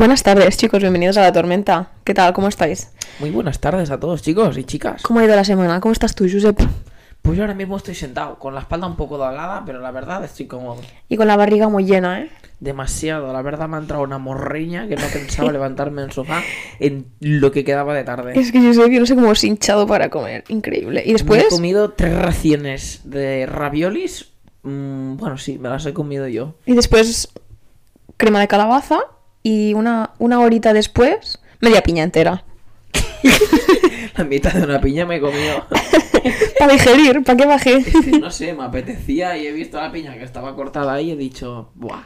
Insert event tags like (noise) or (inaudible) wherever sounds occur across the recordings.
Buenas tardes, chicos, bienvenidos a La Tormenta. ¿Qué tal? ¿Cómo estáis? Muy buenas tardes a todos, chicos y chicas. ¿Cómo ha ido la semana? ¿Cómo estás tú, Josep? Pues yo ahora mismo estoy sentado, con la espalda un poco doblada, pero la verdad estoy cómodo. Y con la barriga muy llena, ¿eh? Demasiado, la verdad me ha entrado una morriña que no pensaba (laughs) levantarme del sofá en lo que quedaba de tarde. Es que Josep, yo no sé cómo he hinchado para comer. Increíble. ¿Y Me después? he comido tres raciones de raviolis. Mm, bueno, sí, me las he comido yo. Y después crema de calabaza y una, una horita después media piña entera. (laughs) La mitad de una piña me he comido. (laughs) Para digerir, ¿para qué bajé? No sé, me apetecía y he visto la piña que estaba cortada ahí y he dicho, buah,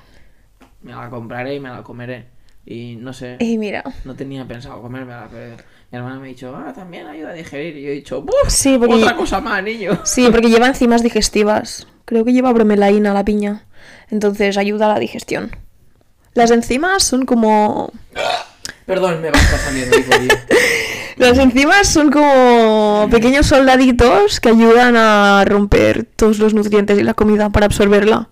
me la compraré y me la comeré. Y no sé, Y mira, no tenía pensado comérmela, pero mi hermana me ha dicho, ah, también ayuda a digerir. Y yo he dicho, ¡buf! Sí, porque- Otra cosa más, niño. sí, porque lleva enzimas digestivas. Creo que lleva bromelaína la piña. Entonces ayuda a la digestión. Las enzimas son como Perdón, me va a estar saliendo. Las enzimas son como pequeños soldaditos que ayudan a romper todos los nutrientes y la comida para absorberla.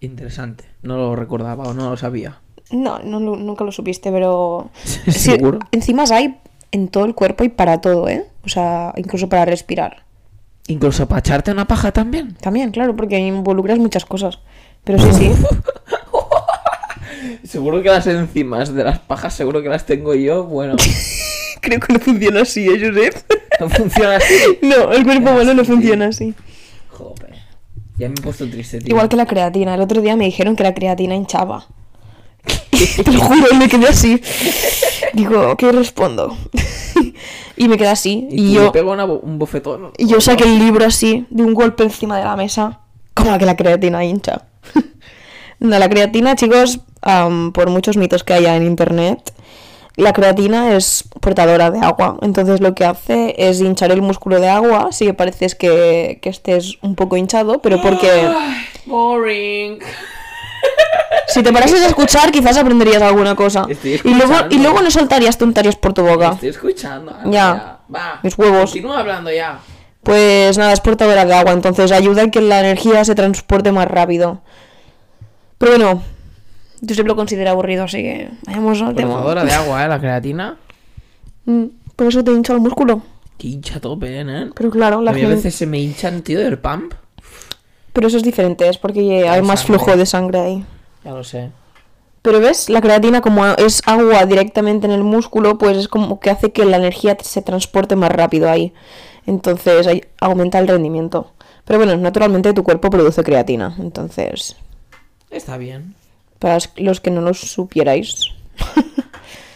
Interesante. No lo recordaba o no lo sabía. No, no lo- nunca lo supiste, pero... (laughs) Sí, ¿Seguro? enzimas hay en todo el cuerpo y para todo, ¿eh? O sea, incluso para respirar. Incluso para echarte una paja también. También, claro, porque involucras muchas cosas. Pero sí, sí. (laughs) Seguro que las enzimas de las pajas, seguro que las tengo yo. Bueno, (laughs) Creo que no funciona así, ¿eh, Josep? no funciona así. (laughs) No, el cuerpo humano no funciona así. Joder. Ya me he puesto triste, tío. Igual que la creatina. El otro día me dijeron que la creatina hinchaba. (laughs) Te lo juro, me quedé así. Digo, ¿qué respondo? y me quedé así. Y, Y, yo, pego una un bofetón. y yo saqué el libro así, de un golpe encima de la mesa. Como la que la creatina hincha. No, la creatina, chicos, am, por muchos mitos que haya en internet, la creatina es portadora de agua. Entonces lo que hace es hinchar el músculo de agua. Sí que pareces que, que estés un poco hinchado, pero porque... Ay, boring. (laughs) Si te parases a escuchar, quizás aprenderías alguna cosa. Estoy Y luego, y luego no soltarías tonterías por tu boca. Estoy escuchando. anda, Ya. Va. Mis huevos. Continúa hablando ya. Pues nada, es portadora de agua, entonces ayuda a que la energía se transporte más rápido. Pero bueno, yo siempre lo considero aburrido, así que vayamos al tema. Portadora de agua, ¿eh? La creatina. Mm, Por eso te hincha el músculo. Que hincha a tope, ¿eh? Pero claro, la a mí a gente... veces se me hinchan, tío, del pump. Pero eso es diferente, es porque hay más sangre. flujo de sangre ahí. Ya lo sé. Pero ves, la creatina como es agua directamente en el músculo, pues es como que hace que la energía se transporte más rápido ahí. Entonces ahí aumenta el rendimiento. Pero bueno, naturalmente tu cuerpo produce creatina. Entonces, Está bien. para los que no lo supierais,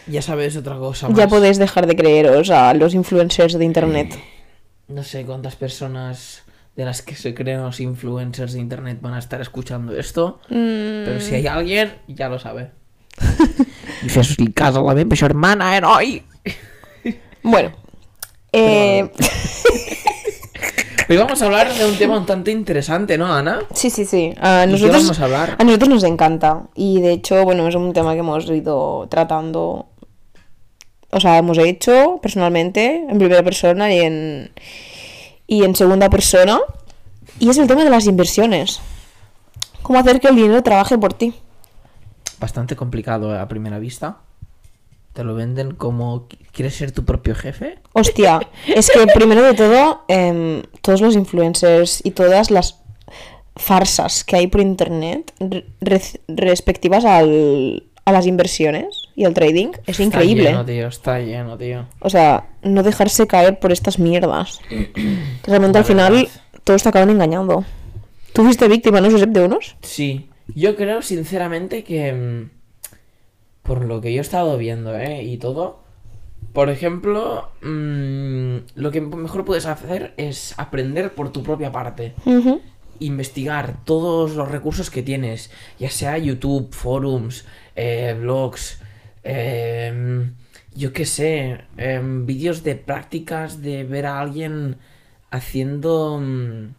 Ya sabes otra cosa más. ya podéis dejar de creeros a los influencers de internet. No sé cuántas personas de las que se creen los influencers de internet van a estar escuchando esto. Mm, Pero si hay alguien, ya lo sabe. (laughs) I fes-li cas a la meva germana, heroi! Bueno. Eh, (laughs) Hoy vamos a hablar de un tema un tanto interesante, ¿no, Ana? sí, sí, sí. A ¿Y qué nosotros, vamos a hablar? a nosotros nos encanta. Y de hecho, bueno, es un tema que hemos ido tratando. O sea, hemos hecho personalmente, en primera persona y en, y en segunda persona. Y es el tema de las inversiones. Cómo hacer que el dinero trabaje por ti. Bastante complicado a primera vista. Te lo venden como ¿quieres ser tu propio jefe? Hostia, es que primero de todo, em, todos los influencers y todas las farsas que hay por internet re- re- respectivas al, a las inversiones y al trading es increíble. Está lleno, tío, está lleno, tío. O sea, no dejarse caer por estas mierdas. Que realmente al final verdad. todos te acaban engañando. ¿Tú fuiste víctima, no, Josep, de unos? Sí, yo creo sinceramente que mm, por lo que yo he estado viendo, ¿eh? Y todo, por ejemplo, mm, lo que mejor puedes hacer es aprender por tu propia parte. Investigar todos los recursos que tienes, ya sea YouTube, forums, eh, blogs, em, yo qué sé, em, vídeos de prácticas de ver a alguien haciendo... mm,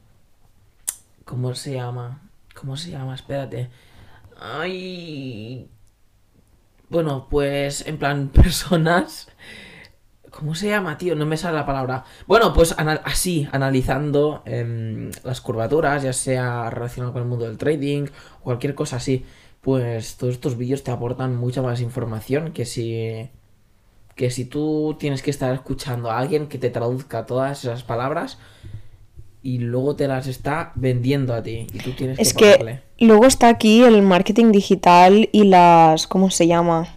¿Cómo se llama? ¿Cómo se llama? Espérate. Ay. Bueno, pues en plan (laughs) personas. ¿Cómo se llama, tío? No me sale la palabra. Bueno, pues así, analizando em, las curvaturas, ya sea relacionado con el mundo del trading cualquier cosa así. pues todos estos vídeos te aportan mucha más información que si que si tú tienes que estar escuchando a alguien que te traduzca todas esas palabras y luego te las está vendiendo a ti y tú tienes Es que pagarle. que luego está aquí el marketing digital y las... ¿Cómo se llama?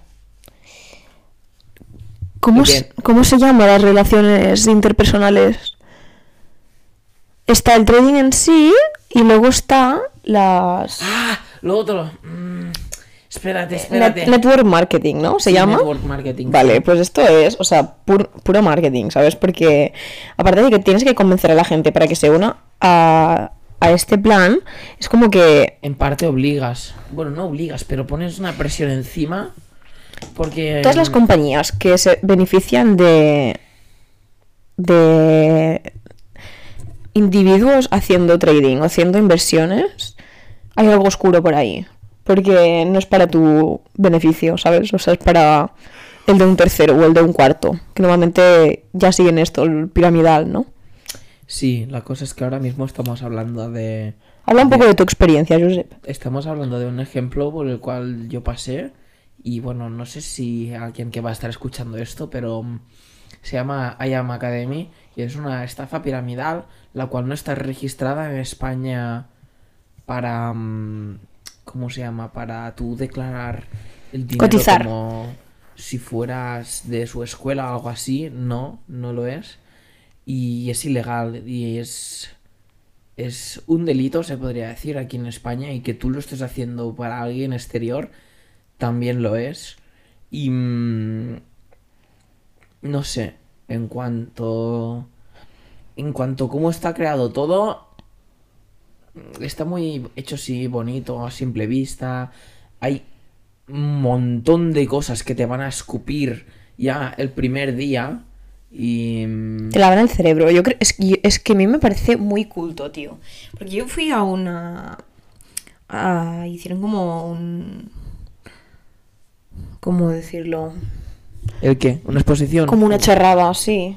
¿Cómo, ¿Y se-? ¿Cómo se llama las relaciones interpersonales? Está el trading en sí y luego está las... Ah, lo otro. Mm, espérate, Net- espérate. network marketing, ¿no? ¿Se Sí, llama? Network marketing. Vale, pues esto es, o sea, pur- puro marketing, ¿sabes? Porque aparte de que tienes que convencer a la gente para que se una a, a este plan, es como que En parte obligas. Bueno, no obligas, pero pones una presión encima. Porque. todas las compañías que se benefician de de individuos haciendo trading o haciendo inversiones, hay algo oscuro por ahí. Porque no es para tu beneficio, ¿sabes? O sea, es para el de un tercero o el de un cuarto. Que normalmente ya siguen esto, el piramidal, ¿no? Sí, la cosa es que ahora mismo estamos hablando de. Habla un poco de tu experiencia, Josep. Estamos hablando de un ejemplo por el cual yo pasé. Y bueno, no sé si alguien que va a estar escuchando esto, pero mm, se llama IAM Academy y es una estafa piramidal la cual no está registrada en España para. mm, ¿Cómo se llama? Para tú declarar el dinero Cotizar. como si fueras de su escuela o algo así. No, no lo es. Y es ilegal y es es un delito, se podría decir, aquí en España, y que tú lo estés haciendo para alguien exterior, también lo es. Y... mm, no sé, en cuanto... En cuanto a cómo está creado todo, está muy hecho así, bonito, a simple vista. Hay un montón de cosas que te van a escupir ya el primer día. Y... mm, Te lavan el cerebro. Yo creo, es, que- es que a mí me parece muy culto, tío. Porque yo fui a una. a- hicieron como un. ¿Cómo decirlo? ¿El qué? ¿Una exposición? Como una charrada, sí.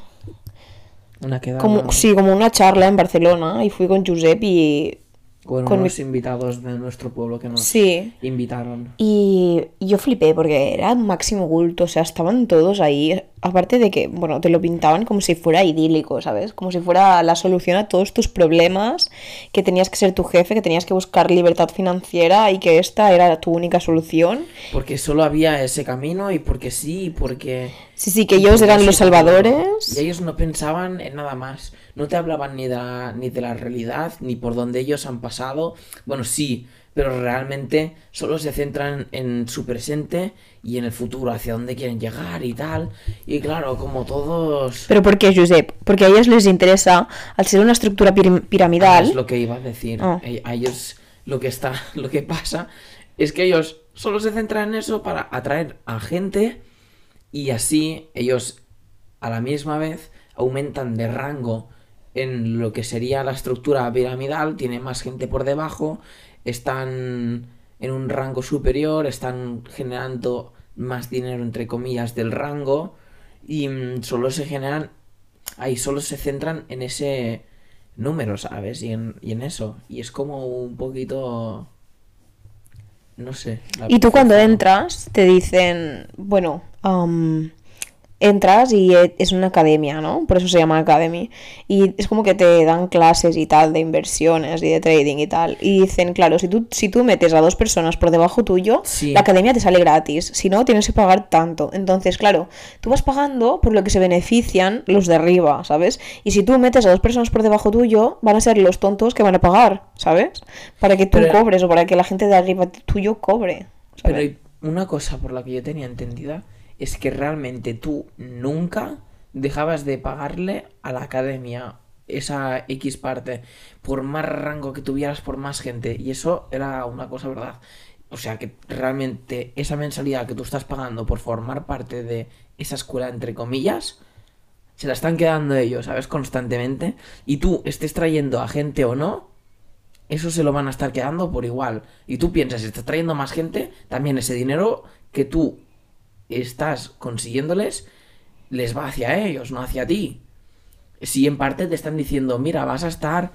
Una quedada. Como, sí, como una charla en Barcelona. Y fui con Josep y. Con, con unos mi- invitados de nuestro pueblo que nos Sí. invitaron. Y yo flipé porque era máximo culto, o sea, estaban todos ahí. Aparte de que, bueno, te lo pintaban como si fuera idílico, ¿sabes? Como si fuera la solución a todos tus problemas, que tenías que ser tu jefe, que tenías que buscar libertad financiera y que esta era tu única solución. Porque solo había ese camino y porque sí, y porque... Sí, sí, que ellos eran los salvadores. Y ellos no pensaban en nada más. No te hablaban ni de la, ni de la realidad, ni por dónde ellos han pasado. Bueno, sí, pero realmente solo se centran en su presente y en el futuro, hacia dónde quieren llegar y tal. Y claro, como todos... Pero ¿por qué, Josep? Porque a ellos les interesa, al ser una estructura Ah, piramidal, es lo que iba a decir. Eh, A ellos lo que está, (laughs) lo que pasa es que ellos solo se centran en eso para atraer a gente y así ellos a la misma vez aumentan de rango en lo que sería la estructura piramidal, tiene más gente por debajo, están en un rango superior, están generando más dinero entre comillas del rango y mm, solo se generan ahí solo se centran en ese número, ¿sabes? Y en, y en eso. Y es como un poquito... No sé. Y tú cuando entras te dicen, bueno, am, entras y e- es una academia, ¿no? Por eso se llama academy. Y es como que te dan clases y tal de inversiones y de trading y tal. Y dicen, claro, si tú, si tú metes a dos personas por debajo tuyo, Sí. la academia te sale gratis. Si no, tienes que pagar tanto. Entonces, claro, tú vas pagando por lo que se benefician los de arriba, ¿sabes? Y si tú metes a dos personas por debajo tuyo, van a ser los tontos que van a pagar, ¿sabes? Para que tú Pero- cobres o para que la gente de arriba tuyo cobre. Pero hay una cosa por la que yo tenía entendida es que realmente tú nunca dejabas de pagarle a la academia esa X parte por más rango que tuvieras por más gente y eso era una cosa verdad. O sea que realmente esa mensalidad que tú estás pagando por formar parte de esa escuela entre comillas se la están quedando ellos, ¿sabes? Constantemente y tú estés trayendo a gente o no, eso se lo van a estar quedando por igual. Y tú piensas, estás trayendo más gente, también ese dinero que tú estás consiguiéndoles, les va hacia ellos, no hacia ti. Si en parte te están diciendo, mira, vas a estar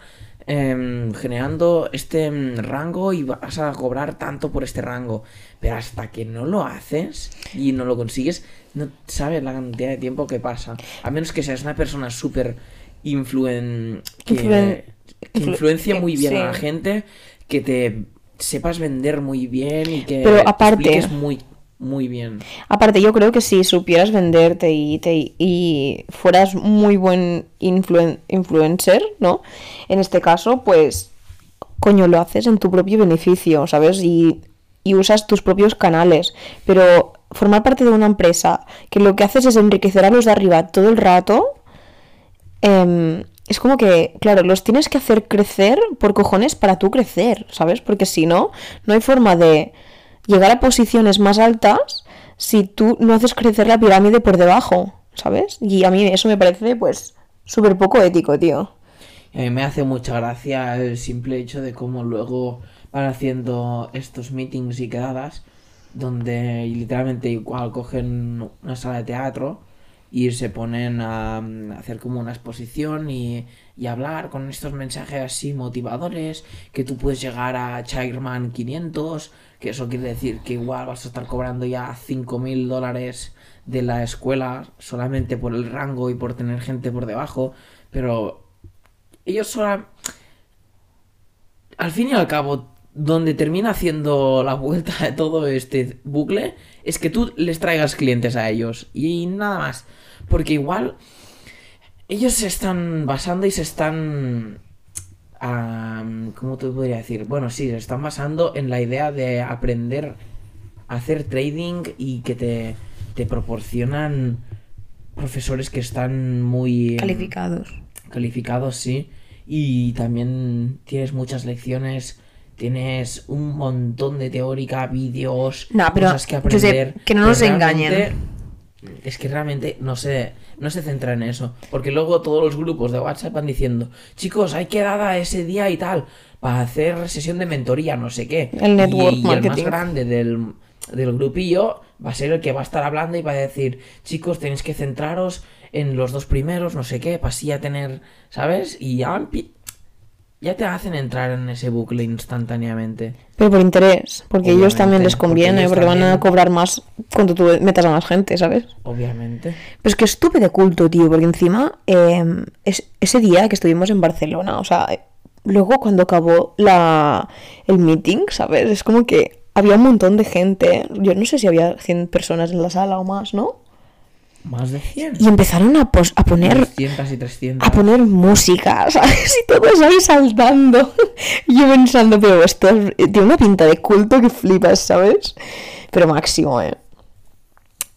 em, generando este em, rango y vas a cobrar tanto por este rango. Pero hasta que no lo haces y no lo consigues, no sabes la cantidad de tiempo que pasa. A menos que seas una persona súper influen... que, Influen- que influ- influencia muy bien a la gente, que te sepas vender muy bien y que Pero te aparte- expliques muy, muy bien. Aparte, yo creo que si supieras venderte y, te- y fueras muy buen influen- influencer, ¿no? En este caso, pues, coño, lo haces en tu propio beneficio, ¿sabes? Y, y usas tus propios canales. Pero formar parte de una empresa que lo que haces es enriquecer a los de arriba todo el rato, em, es como que, claro, los tienes que hacer crecer por cojones para tú crecer, ¿sabes? Porque si no, no hay forma de llegar a posiciones más altas si tú no haces crecer la pirámide por debajo, ¿sabes? Y a mí eso me parece, pues, súper poco ético, tío. A mí me hace mucha gracia el simple hecho de cómo luego van haciendo estos meetings y quedadas donde literalmente igual cogen una sala de teatro y se ponen a, mm, hacer como una exposición y, y hablar con estos mensajes así motivadores que tú puedes llegar a Chairman 500 que eso quiere decir que igual vas a estar cobrando ya 5.000 dólares de la escuela solamente por el rango y por tener gente por debajo pero ellos solo al fin y al cabo donde termina haciendo la vuelta de todo este bucle es que tú les traigas clientes a ellos y nada más. Porque igual ellos se están basando y se están ¿cómo te podría decir? Bueno, sí, se están basando en la idea de aprender a hacer trading y que te, te proporcionan profesores que están muy em, Calificados. calificados, sí. Y también tienes muchas lecciones, tienes un montón de teórica, vídeos, pero, cosas que Josep, aprender. que no nos engañen. Es que realmente no se, no se centra en eso. Porque luego todos los grupos de WhatsApp van diciendo, chicos, hay quedada ese día y tal, para hacer sesión de mentoría, no sé qué. El network y, y el más grande del, del grupillo va a ser el que va a estar hablando y va a decir, chicos, tenéis que centraros en los dos primeros, no sé qué, para así ya tener, ¿sabes? Y ya, ya te hacen entrar en ese bucle instantáneamente. Pero por interés, porque ellos también les conviene, porque, van a cobrar más cuando tú metas a más gente, ¿sabes? Obviamente. Pero es que estúpido culto, tío, porque encima eh, es, ese día que estuvimos en Barcelona, o sea, luego cuando acabó la, el meeting, ¿sabes? Es como que había un montón de gente, yo no sé si había 100 personas en la sala o más, ¿no? Más de 100. Y empezaron a, poner 200 y 300. a poner música, (laughs) ¿sabes? Y todos ahí saltando. (laughs) Yo pensando, pero esto es- tiene una pinta de culto que flipas, ¿sabes? Pero máximo, ¿eh?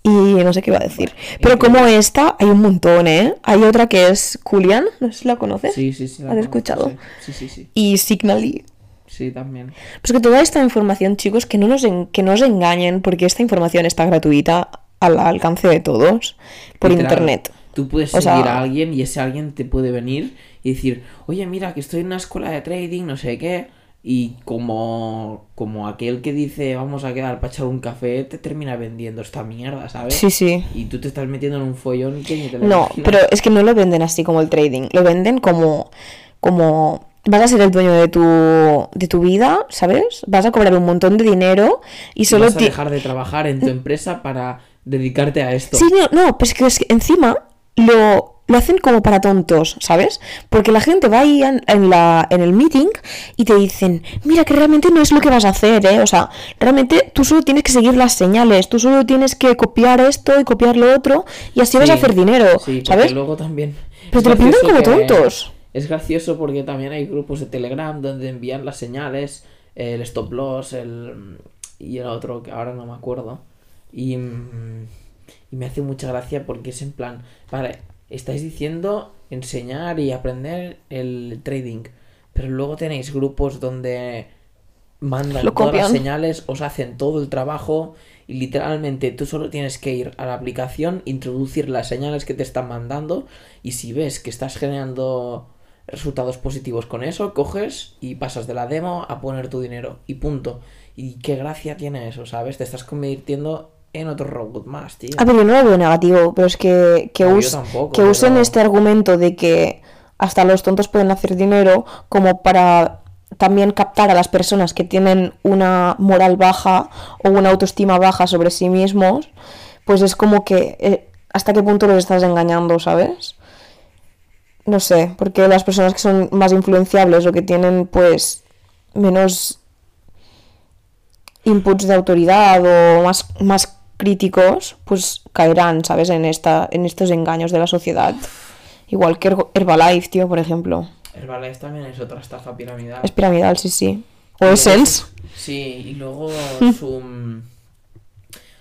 Y no sé qué iba a decir. Pero como esta, hay un montón, ¿eh? Hay otra que es Julian, no sé si la conoces. Sí, sí, sí. la ¿Has conozco, escuchado? Sí, sí, sí. Sí, Y Signally. Sí, también. Pues que toda esta información, chicos, que no nos, en- que no os engañen, porque esta información está gratuita al alcance de todos por Literal, internet. Tú puedes O seguir sea- a alguien y ese alguien te puede venir y decir, oye, mira, que estoy en una escuela de trading, no sé qué. Y como, como aquel que dice, vamos a quedar para echar un café, te termina vendiendo esta mierda, ¿sabes? Sí, sí. Y tú te estás metiendo en un follón que ni te lo No, imaginas. pero es que no lo venden así como el trading. Lo venden como. como. Vas a ser el dueño de tu, de tu vida, ¿sabes? Vas a cobrar un montón de dinero y solo Vas a dejar de trabajar en tu empresa para dedicarte a esto. Sí, no, no, pues que, es que encima lo, lo hacen como para tontos, ¿sabes? Porque la gente va ahí en, en la, en el meeting y te dicen, mira que realmente no es lo que vas a hacer, ¿eh? O sea, realmente tú solo tienes que seguir las señales, tú solo tienes que copiar esto y copiar lo otro y así vas a hacer dinero, Sí, ¿sabes? luego también. Pero te lo pintan como tontos. Es gracioso porque también hay grupos de Telegram donde envían las señales, el stop loss, el y el otro que ahora no me acuerdo. Y, mm, y me hace mucha gracia porque es en plan, vale, estáis diciendo enseñar y aprender el trading, pero luego tenéis grupos donde mandan Lo todas las señales, os hacen todo el trabajo y literalmente tú solo tienes que ir a la aplicación, introducir las señales que te están mandando y si ves que estás generando resultados positivos con eso, coges y pasas de la demo a poner tu dinero y punto. Y qué gracia tiene eso, ¿sabes? Te estás convirtiendo en otro robot más, tío. A ver, yo no lo veo negativo, pero es que, que, No, yo us- tampoco, que usen pero- este argumento de que hasta los tontos pueden hacer dinero como para también captar a las personas que tienen una moral baja o una autoestima baja sobre sí mismos, pues es como que eh, hasta qué punto los estás engañando, ¿sabes? No sé, porque las personas que son más influenciables o que tienen pues menos inputs de autoridad o más, más críticos, pues caerán, ¿sabes? En, esta, en estos engaños de la sociedad. Igual que Herbalife, tío, por ejemplo. Herbalife también es otra estafa piramidal. Es piramidal, sí, sí. O Essence. Sí, y luego su,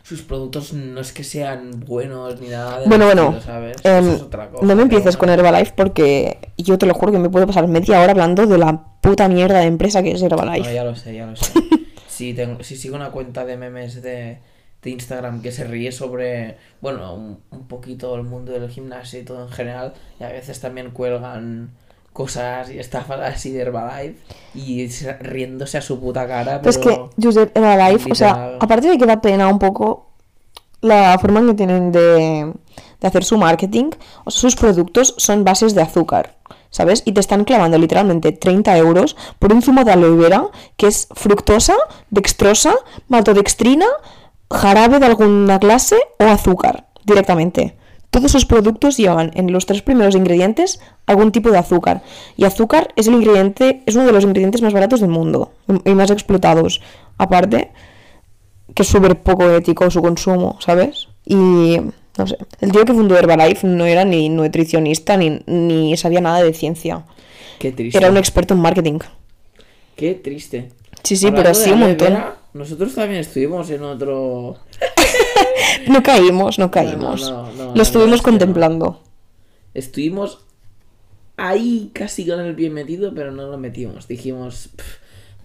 sus productos no es que sean buenos ni nada de Bueno, estilo, bueno, ¿sabes? em, Eso es otra cosa, no me empieces con. Herbalife porque yo te lo juro que me puedo pasar media hora hablando de la puta mierda de empresa que es No, Herbalife. ya lo sé, ya lo sé. (laughs) Si, tengo, si sigo una cuenta de memes de, de Instagram que se ríe sobre, bueno, un, un poquito el mundo del gimnasio y todo en general, y a veces también cuelgan cosas y estafas así de Herbalife y se- riéndose a su puta cara, Pero pero... es que Josep Herbalife, o sea, aparte de que da pena un poco la forma en que tienen de, de hacer su marketing, sus productos son bases de azúcar, ¿sabes? Y te están clavando literalmente 30 euros por un zumo de aloe vera que es fructosa, dextrosa, maltodextrina, jarabe de alguna clase o azúcar directamente. Todos esos productos llevan en los tres primeros ingredientes algún tipo de azúcar. Y azúcar es el ingrediente, es uno de los ingredientes más baratos del mundo y más explotados. Aparte, que es súper poco ético su consumo, ¿sabes? Y no sé, el tío que fundó Herbalife no era ni nutricionista ni, ni sabía nada de ciencia. Qué triste. Era un experto en marketing. Qué triste. Sí, sí, Hablando pero sí un montón. vera, nosotros también estuvimos en otro... No caímos, (laughs) no caímos. no, no, Lo la estuvimos no. contemplando. Estuvimos ahí casi con el pie metido, pero no lo metimos. Dijimos, "Pff,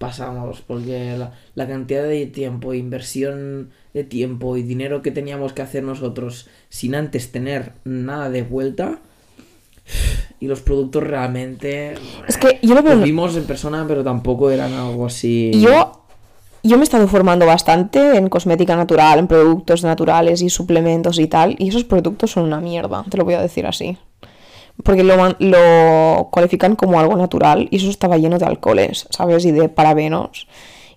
pasamos, porque la, la cantidad de tiempo, inversión de tiempo y dinero que teníamos que hacer nosotros sin antes tener nada de vuelta. Y los productos realmente... Es que yo lo Los vimos en persona, pero tampoco eran algo así... Yo, yo me he estado formando bastante en cosmética natural, en productos naturales y suplementos y tal, y esos productos son una mierda, te lo voy a decir así. Porque lo, lo cualifican como algo natural y eso estaba lleno de alcoholes, ¿sabes? Y de parabenos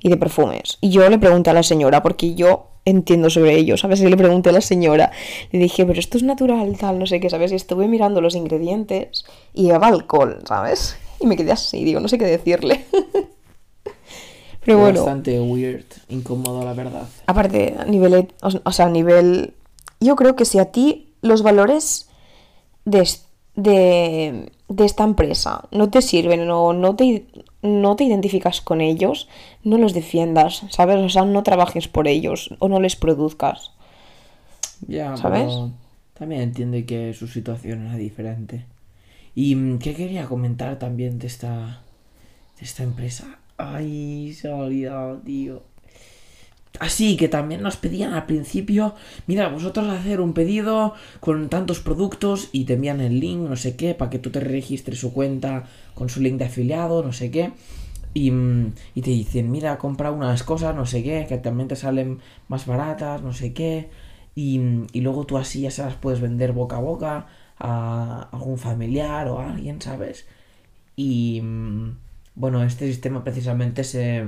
y de perfumes. Y yo le pregunté a la señora, porque yo entiendo sobre ello, ¿sabes? Y le pregunté a la señora, le dije, pero esto es natural, tal, no sé qué, ¿sabes? Y estuve mirando los ingredientes y llevaba alcohol, ¿sabes? Y me quedé así, digo, no sé qué decirle. (laughs) Pero bueno. Bastante weird, incómodo, la verdad. Aparte, a nivel, o sea, a nivel... Yo creo que si a ti los valores de, de, de esta empresa no te sirven o no te, no te identificas con ellos, no los defiendas, ¿sabes? O sea, no trabajes por ellos o no les produzcas. Ya, ¿Sabes? pero también entiendo que su situación era diferente. ¿Y mm, qué quería comentar también de esta, de esta empresa? Ay, se ha olvidado, tío. Así que también nos pedían al principio, mira, vosotros hacer un pedido con tantos productos y te envían el link, no sé qué, para que tú te registres su cuenta con su link de afiliado, no sé qué. Y, mm, y te dicen, mira, compra unas cosas, no sé qué, que también te salen más baratas, no sé qué. Y, mm, y luego tú así ya se las puedes vender boca a boca a algún familiar o a alguien, ¿sabes? Y mm, bueno, este sistema precisamente se,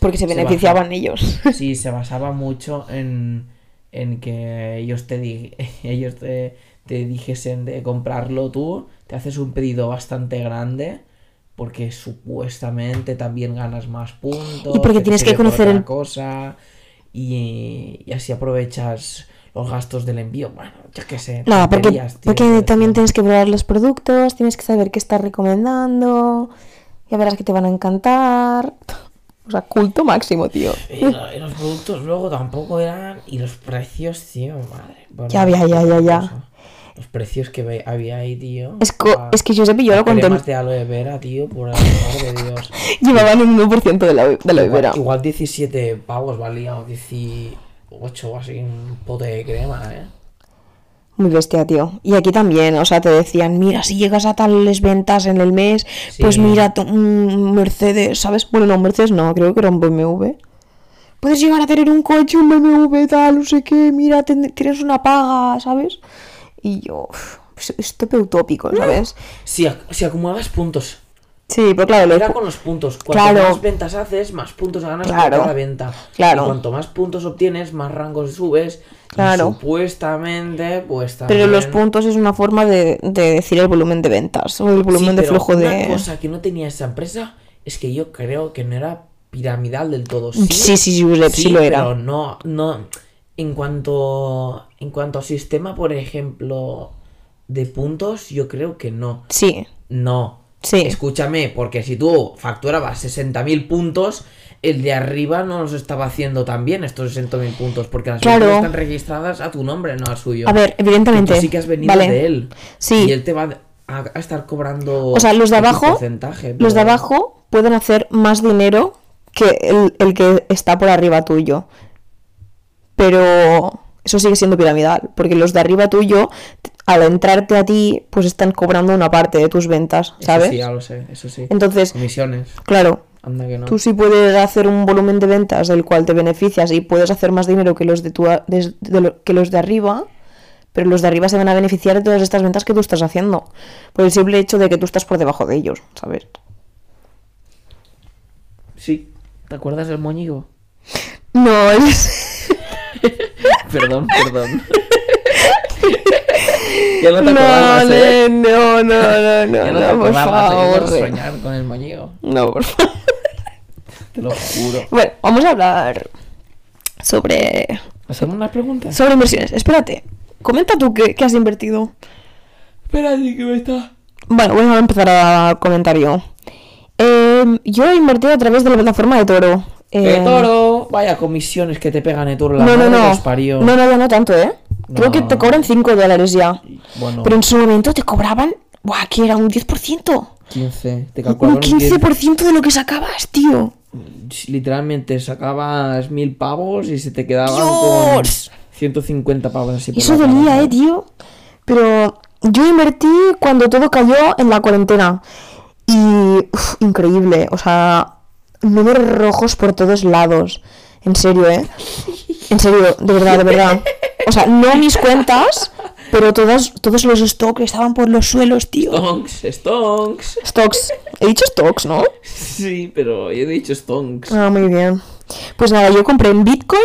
Porque se Se beneficiaban ellos. (laughs) Sí, se basaba mucho en, en que ellos te di- (laughs) ellos te, te dijesen de comprarlo tú, te haces un pedido bastante grande porque supuestamente también ganas más puntos. Y porque tienes que conocer el- cosa y, y así aprovechas los gastos del envío. Bueno, yo qué sé. Nada, porque, tío, porque también tienes que probar los productos, tienes que saber qué estás recomendando, ya verás que te van a encantar. O sea, culto máximo, tío. Y, lo- y los productos luego tampoco eran. Y los precios, tío, madre. bueno, Ya, ya, ya, ya, ya. Los precios que había ahí, tío. Es, Ah, es que Josep y yo lo conté. de aloe vera, tío, por el amor de Dios. (laughs) Llevaban un 1% de la, de la igual, vera. igual 17 pavos valía o 18 o así un pote de crema, eh. Muy bestia, tío. Y aquí también, o sea, te decían, mira, si llegas a tales ventas en el mes, pues mira, un Mercedes, ¿sabes? Bueno, no, Mercedes no, creo que era un BMW. Puedes llegar a tener un coche, un BMW, tal, no sé qué, mira, ten- tienes una paga, ¿sabes? Y yo, pues, es tope utópico, ¿sabes? Si, ac- si acumulabas puntos. Sí, pero claro, Era con los puntos. Cuanto Claro. más ventas haces, más puntos ganas Claro. por cada venta. Claro. Y cuanto más puntos obtienes, más rangos subes. y Claro. supuestamente, pues pero también... los puntos es una forma de, de decir el volumen de ventas o el volumen Sí, de pero flujo una de... cosa que no tenía esa empresa es que yo creo que no era piramidal del todo. Sí, sí, sí, Josep, sí lo era. Pero no, no. En cuanto, en cuanto a sistema, por ejemplo, de puntos, yo creo que no. Sí, No. Sí. Escúchame, porque si tú facturabas 60.000 puntos, el de arriba no los estaba haciendo tan bien estos 60.000 puntos, porque las Claro. están registradas a tu nombre, no al suyo. A ver, evidentemente. tú sí que has venido Vale. de él. Sí. Y él te va a, a estar cobrando. O sea, los de abajo, porcentaje, los de abajo pueden hacer más dinero que el, el que está por arriba tuyo. Pero eso sigue siendo piramidal, porque los de arriba tuyo, al entrarte a ti, pues están cobrando una parte de tus ventas, Eso ¿sabes? sí, ya lo sé, eso sí. Entonces, Comisiones. claro, Anda que no. tú sí puedes hacer un volumen de ventas del cual te beneficias y puedes hacer más dinero que los de, tu, de lo- que los de arriba, pero los de arriba se van a beneficiar de todas estas ventas que tú estás haciendo, por el simple hecho de que tú estás por debajo de ellos, ¿sabes? Sí. ¿Te acuerdas del moñigo? No, es... (laughs) Perdón, perdón. (laughs) ya no te No, acordabas, ¿eh? no, no, no, no, (laughs) Ya no te no, por ¿eh? favor. re- soñar con el moñigo. No, por favor. Te lo juro. Bueno, vamos a hablar sobre, ¿Hacemos una pregunta? sobre inversiones. Espérate, comenta tú qué, qué has invertido. Espérate que me está... Bueno, voy a empezar a comentar yo. Em, yo he invertido a través de la plataforma de Toro. ¡Qué Em, toro! Vaya comisiones que te pegan, eh, Toro. La No, no, no. os parió. No, no, ya no tanto, ¿eh? Creo que te cobran 5 dólares ya. Bueno, Pero en su momento te cobraban, ¡buah! Que era un 10%. 15. Te Un calcularon 15% de lo que sacabas, tío. 10. Literalmente sacabas mil pavos y se te quedaban Dios. con 150 pavos así por Eso dolía, cara. eh, tío. Pero yo invertí cuando todo cayó en la cuarentena. Y uf, increíble. O sea, números rojos por todos lados. En serio, ¿eh? En serio, de verdad, de verdad. (laughs) O sea, no mis (laughs) cuentas, pero todas, todos los stocks estaban por los suelos, tío. Stonks, stonks. Stocks. He dicho stocks, ¿no? Sí, pero he dicho stonks. Ah, muy bien. Pues nada, yo compré en Bitcoin.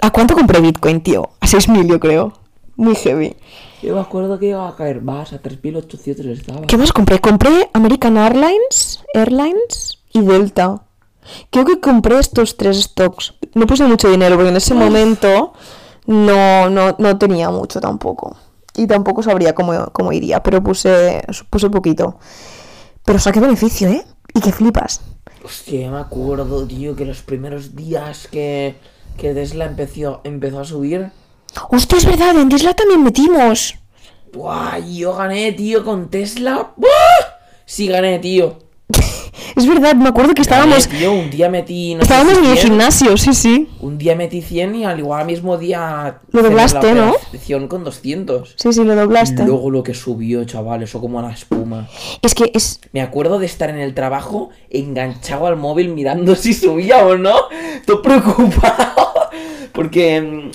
¿A cuánto compré Bitcoin, tío? A 6.000, yo creo. Muy heavy. Yo me acuerdo que iba a caer más, a 3800 estaba. ¿Qué más compré? Compré American Airlines, Airlines y Delta. Creo que compré estos tres stocks. No puse mucho dinero porque en ese momento no, no, no tenía mucho tampoco. Y tampoco sabría cómo, cómo iría, pero puse, puse poquito. Pero saqué beneficio, ¿eh? Y que flipas. Hostia, me acuerdo, tío, que los primeros días que, que Tesla empezó, empezó a subir. Hostia, es verdad, en Tesla también metimos. ¡Buah! Yo gané, tío, con Tesla. ¡Buah! Sí, gané, tío. (laughs) Es verdad, me acuerdo que estábamos, tío, un día metí. No estábamos si en el 100, gimnasio, sí, sí. Un día metí 100 y al igual mismo día. Lo doblaste, la ¿no? con 200. Sí, sí, lo doblaste. Luego lo que subió, chaval, eso como la espuma. Es que es, Me acuerdo de estar en el trabajo enganchado al móvil mirando si subía o no. Todo preocupado. (laughs) Porque el,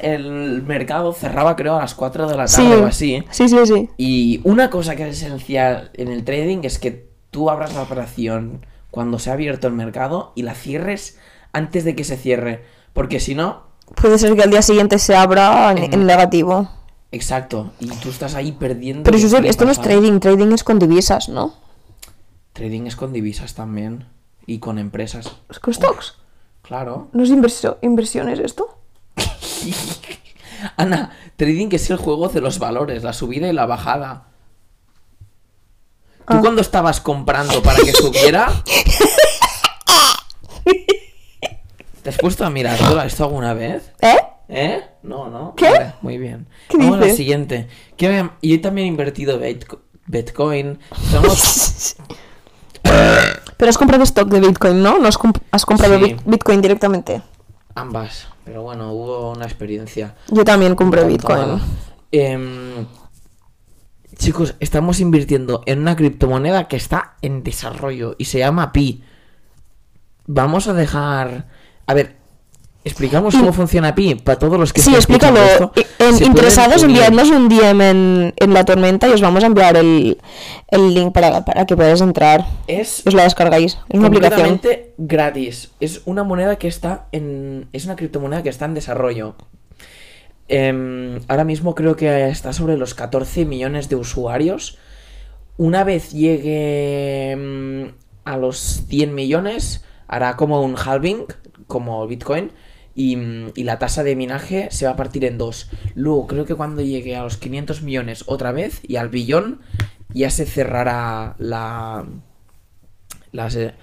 el mercado cerraba creo a las 4 de la Sí, tarde o así. sí, sí, sí. Y una cosa que es esencial en el trading es que tú abras la operación cuando se ha abierto el mercado y la cierres antes de que se cierre. Porque si no, Puede ser que al día siguiente se abra en, negativo. exacto. Y tú estás ahí perdiendo. Pero Josep, esto no es trading, trading es con divisas, ¿no? Trading es con divisas también. Y con empresas. Es con stocks. Claro. ¿No es inversio- inversiones esto? (laughs) Ana, trading es el juego de los valores, la subida y la bajada. ¿Tú Ah. cuando estabas comprando para que subiera? (laughs) ¿Te has puesto a mirar todo esto alguna vez? ¿Eh? ¿Eh? No, no. ¿Qué? Vale, muy bien. ¿Qué Vamos a la siguiente. Que yo también he invertido Bitco- Bitcoin. Somos- (laughs) Pero has comprado stock de Bitcoin, ¿no? No has, comp- has comprado Sí. Bitcoin directamente. ambas. Pero bueno, hubo una experiencia. Yo también compré Bitcoin. nada. Chicos, estamos invirtiendo en una criptomoneda que está en desarrollo y se llama Pi. Vamos a dejar. A ver, explicamos cómo funciona Pi para todos los que Sí, explícalo. esto. E- En- interesados, enviadnos un DM en, en la tormenta y os vamos a enviar el, el link para, para que podáis entrar. Es Os la descargáis. Es una aplicación. gratis. Es una moneda que está en. Es una criptomoneda que está en desarrollo. Em, ahora mismo creo que está sobre los 14 millones de usuarios. Una vez llegue em, a los 100 millones, hará como un halving, como Bitcoin. Y, mm, y la tasa de minaje se va a partir en dos. Luego, creo que cuando llegue a los 500 millones otra vez y al billón, ya se cerrará la, las eh,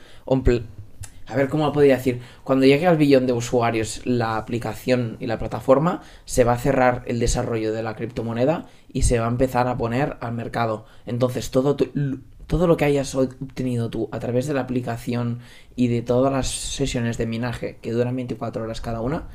a ver cómo lo podría decir cuando llegue al billón de usuarios la aplicación y la plataforma se va a cerrar el desarrollo de la criptomoneda y se va a empezar a poner al mercado entonces todo tu- todo lo que hayas obtenido tú a través de la aplicación y de todas las sesiones de minaje que duran 24 horas cada una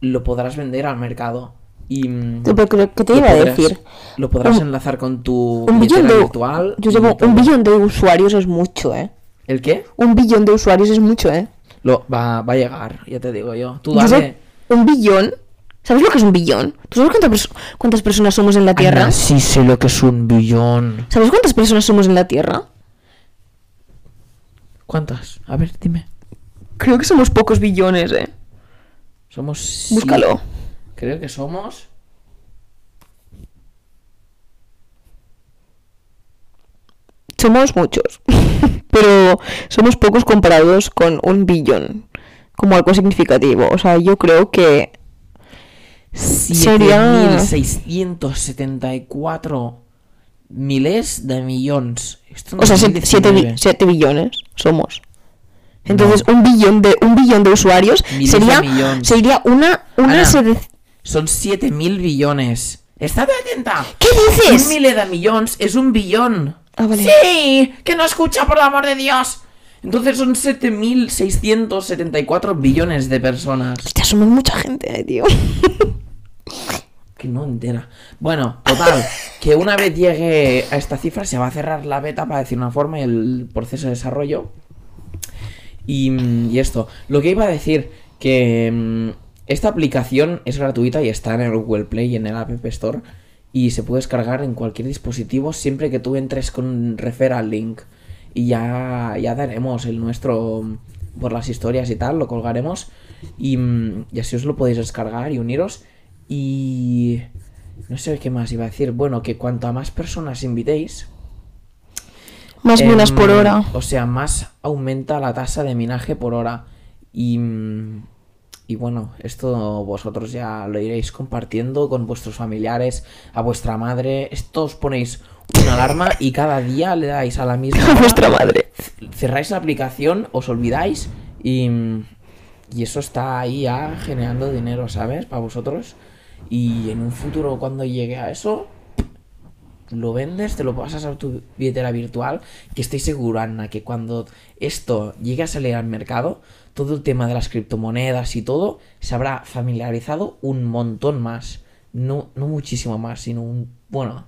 lo podrás vender al mercado y mm, Pero, ¿Qué te iba a decir? lo podrás Un- enlazar con tu Un billón billetera de, virtual yo todo. un billón de usuarios es mucho, ¿eh? ¿El qué? Un billón de usuarios es mucho, ¿eh? Lo, va, va a llegar, ya te digo yo. Tú Yo dale. sé- un billón. ¿Sabes lo que es un billón? ¿Tú sabes cuántas, perso- cuántas personas somos en la Tierra? Ana, sí sé lo que es un billón. ¿Sabes cuántas personas somos en la Tierra? ¿Cuántas? A ver, dime. Creo que somos pocos billones, ¿eh? Somos. Búscalo. Creo que somos. Somos muchos. (laughs) Pero somos pocos comparados con un billón. Como algo significativo. O sea, yo creo que... Sería- 7.674 miles de millones. Esto en O sea, 7 2019. billones somos. Entonces, un billón de un billón de usuarios Miles sería, sería una, una Ana. sede- Son 7.000 billones. ¡Estate atenta! ¿Qué Un dices? mil de millones es un billón. Ah, vale. ¡Sí! ¡Que no escucha, por el amor de Dios! Entonces son 7.674 billones de personas. Hostia, somos mucha gente, eh, tío. (laughs) Que no entera. Bueno, total. que una vez llegue a esta cifra se va a cerrar la beta, para decir una forma, y el proceso de desarrollo. Y, y esto. Lo que iba a decir, que mm, esta aplicación es gratuita y está en el Google Play y en el App Store. Y se puede descargar en cualquier dispositivo siempre que tú entres con referral link. Y ya, ya daremos el nuestro mm, por las historias y tal, lo colgaremos. Y, mm, y así os lo podéis descargar y uniros. Y no sé qué más iba a decir. Bueno, que cuanto a más personas invitéis, Más em, minas por hora. O sea, más aumenta la tasa de minaje por hora. Y, mm, y bueno, esto vosotros ya lo iréis compartiendo con vuestros familiares, a vuestra madre. Esto os ponéis una alarma y cada día le dais a la misma. (laughs) A vuestra madre. Cerráis la aplicación, os olvidáis y, y eso está ahí ya generando dinero, ¿sabes? Para vosotros. Y en un futuro, cuando llegue a eso, lo vendes, te lo pasas a tu billetera virtual, que estoy seguro, Ana, que cuando esto llegue a salir al mercado, todo el tema de las criptomonedas y todo se habrá familiarizado un montón más. No, no muchísimo más, sino un... Bueno.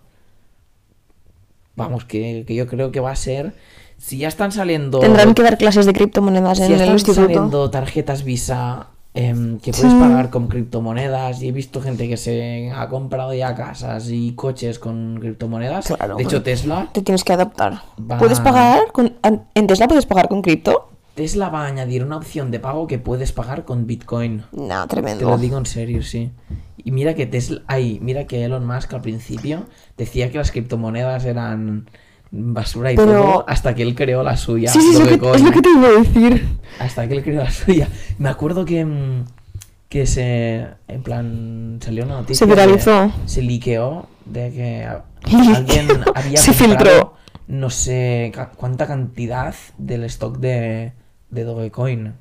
Vamos, que, que yo creo que va a ser... Si ya están saliendo... Tendrán que dar clases de criptomonedas Si en ya el están instituto. saliendo tarjetas Visa em, que puedes pagar con criptomonedas y he visto gente que se ha comprado ya casas y coches con criptomonedas. Claro, de hecho. Tesla, Te tienes que adaptar. Va- ¿Puedes pagar con... ¿En Tesla puedes pagar con cripto? Tesla va a añadir una opción de pago que puedes pagar con Bitcoin. No, Te lo tremendo. digo en serio, sí. Y mira que Tesla, ay, mira que Elon Musk al principio decía que las criptomonedas eran basura y Pero- todo hasta que él creó la suya. Sí, sí, es lo, que, es lo que te iba a decir. Hasta que él creó la suya. Me acuerdo que, mm, que se. En plan. Salió una noticia. Se viralizó. se liqueó de que alguien (laughs) había Se filtró. No sé cuánta cantidad del stock de, de Dogecoin.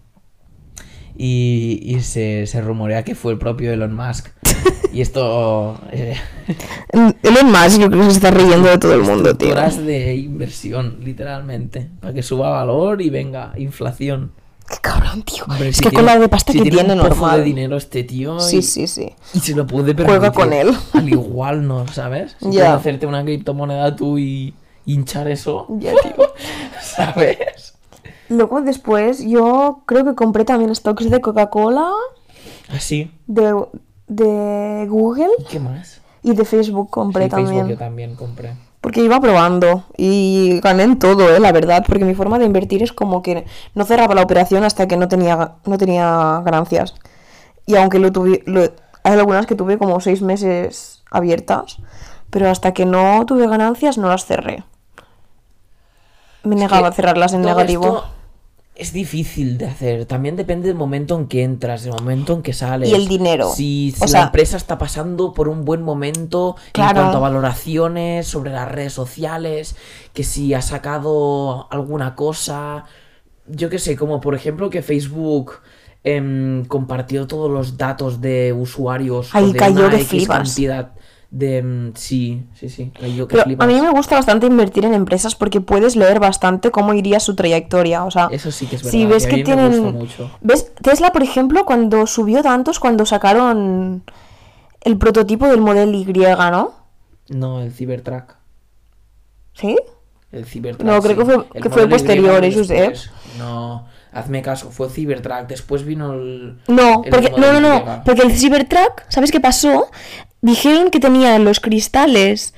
Y, y se, se rumorea que fue el propio Elon Musk. Y esto. eh, (laughs) Elon Musk yo creo que se está riendo de todo el mundo, tío. estructuras de inversión, literalmente. Para que suba valor y venga inflación. Qué cabrón, tío. Hombre, es si que tiene- con la de pasta si que tiene, un pozo normal. de dinero este tío Sí, y, sí, sí. y se lo puede permitir. Juega con él. Al igual no, ¿sabes? Si Ya. hacerte una criptomoneda tú y hinchar eso, Ya, tío. (laughs) ¿sabes? Luego después yo creo que compré también stocks de Coca-Cola, Así. de, de Google ¿Y qué más? y de Facebook compré Sí, Facebook también. yo también compré. Porque iba probando y gané en todo, eh, la verdad, porque mi forma de invertir es como que no cerraba la operación hasta que no tenía, no tenía ganancias. Y aunque lo tuve, lo- hay algunas que tuve como seis meses abiertas, pero hasta que no tuve ganancias no las cerré. Me negaba a cerrarlas en negativo. Es difícil de hacer. También depende del momento en que entras, el momento en que sales. Y el dinero. Si, si O la sea- empresa está pasando por un buen momento Claro. en cuanto a valoraciones sobre las redes sociales, que si ha sacado alguna cosa. Yo qué sé, como por ejemplo que Facebook em, compartió todos los datos de usuarios. o Ahí de una que X cantidad de. em, sí, sí, sí. Que Pero a mí me gusta bastante invertir en empresas porque puedes leer bastante cómo iría su trayectoria. O sea, Eso sí que es verdad. si ves que tienen. mucho. ¿Ves? Tesla, por ejemplo, cuando subió tantos, cuando sacaron el prototipo del Model Y, ¿no? No, el Cybertruck. ¿Sí? El Cybertruck. No, creo sí. que fue- que fue modelo posterior. No, hazme caso, fue Cybertruck. Después vino el. No, el porque, no, no, no, porque el Cybertruck, ¿sabes qué pasó? Dijeron que tenían los cristales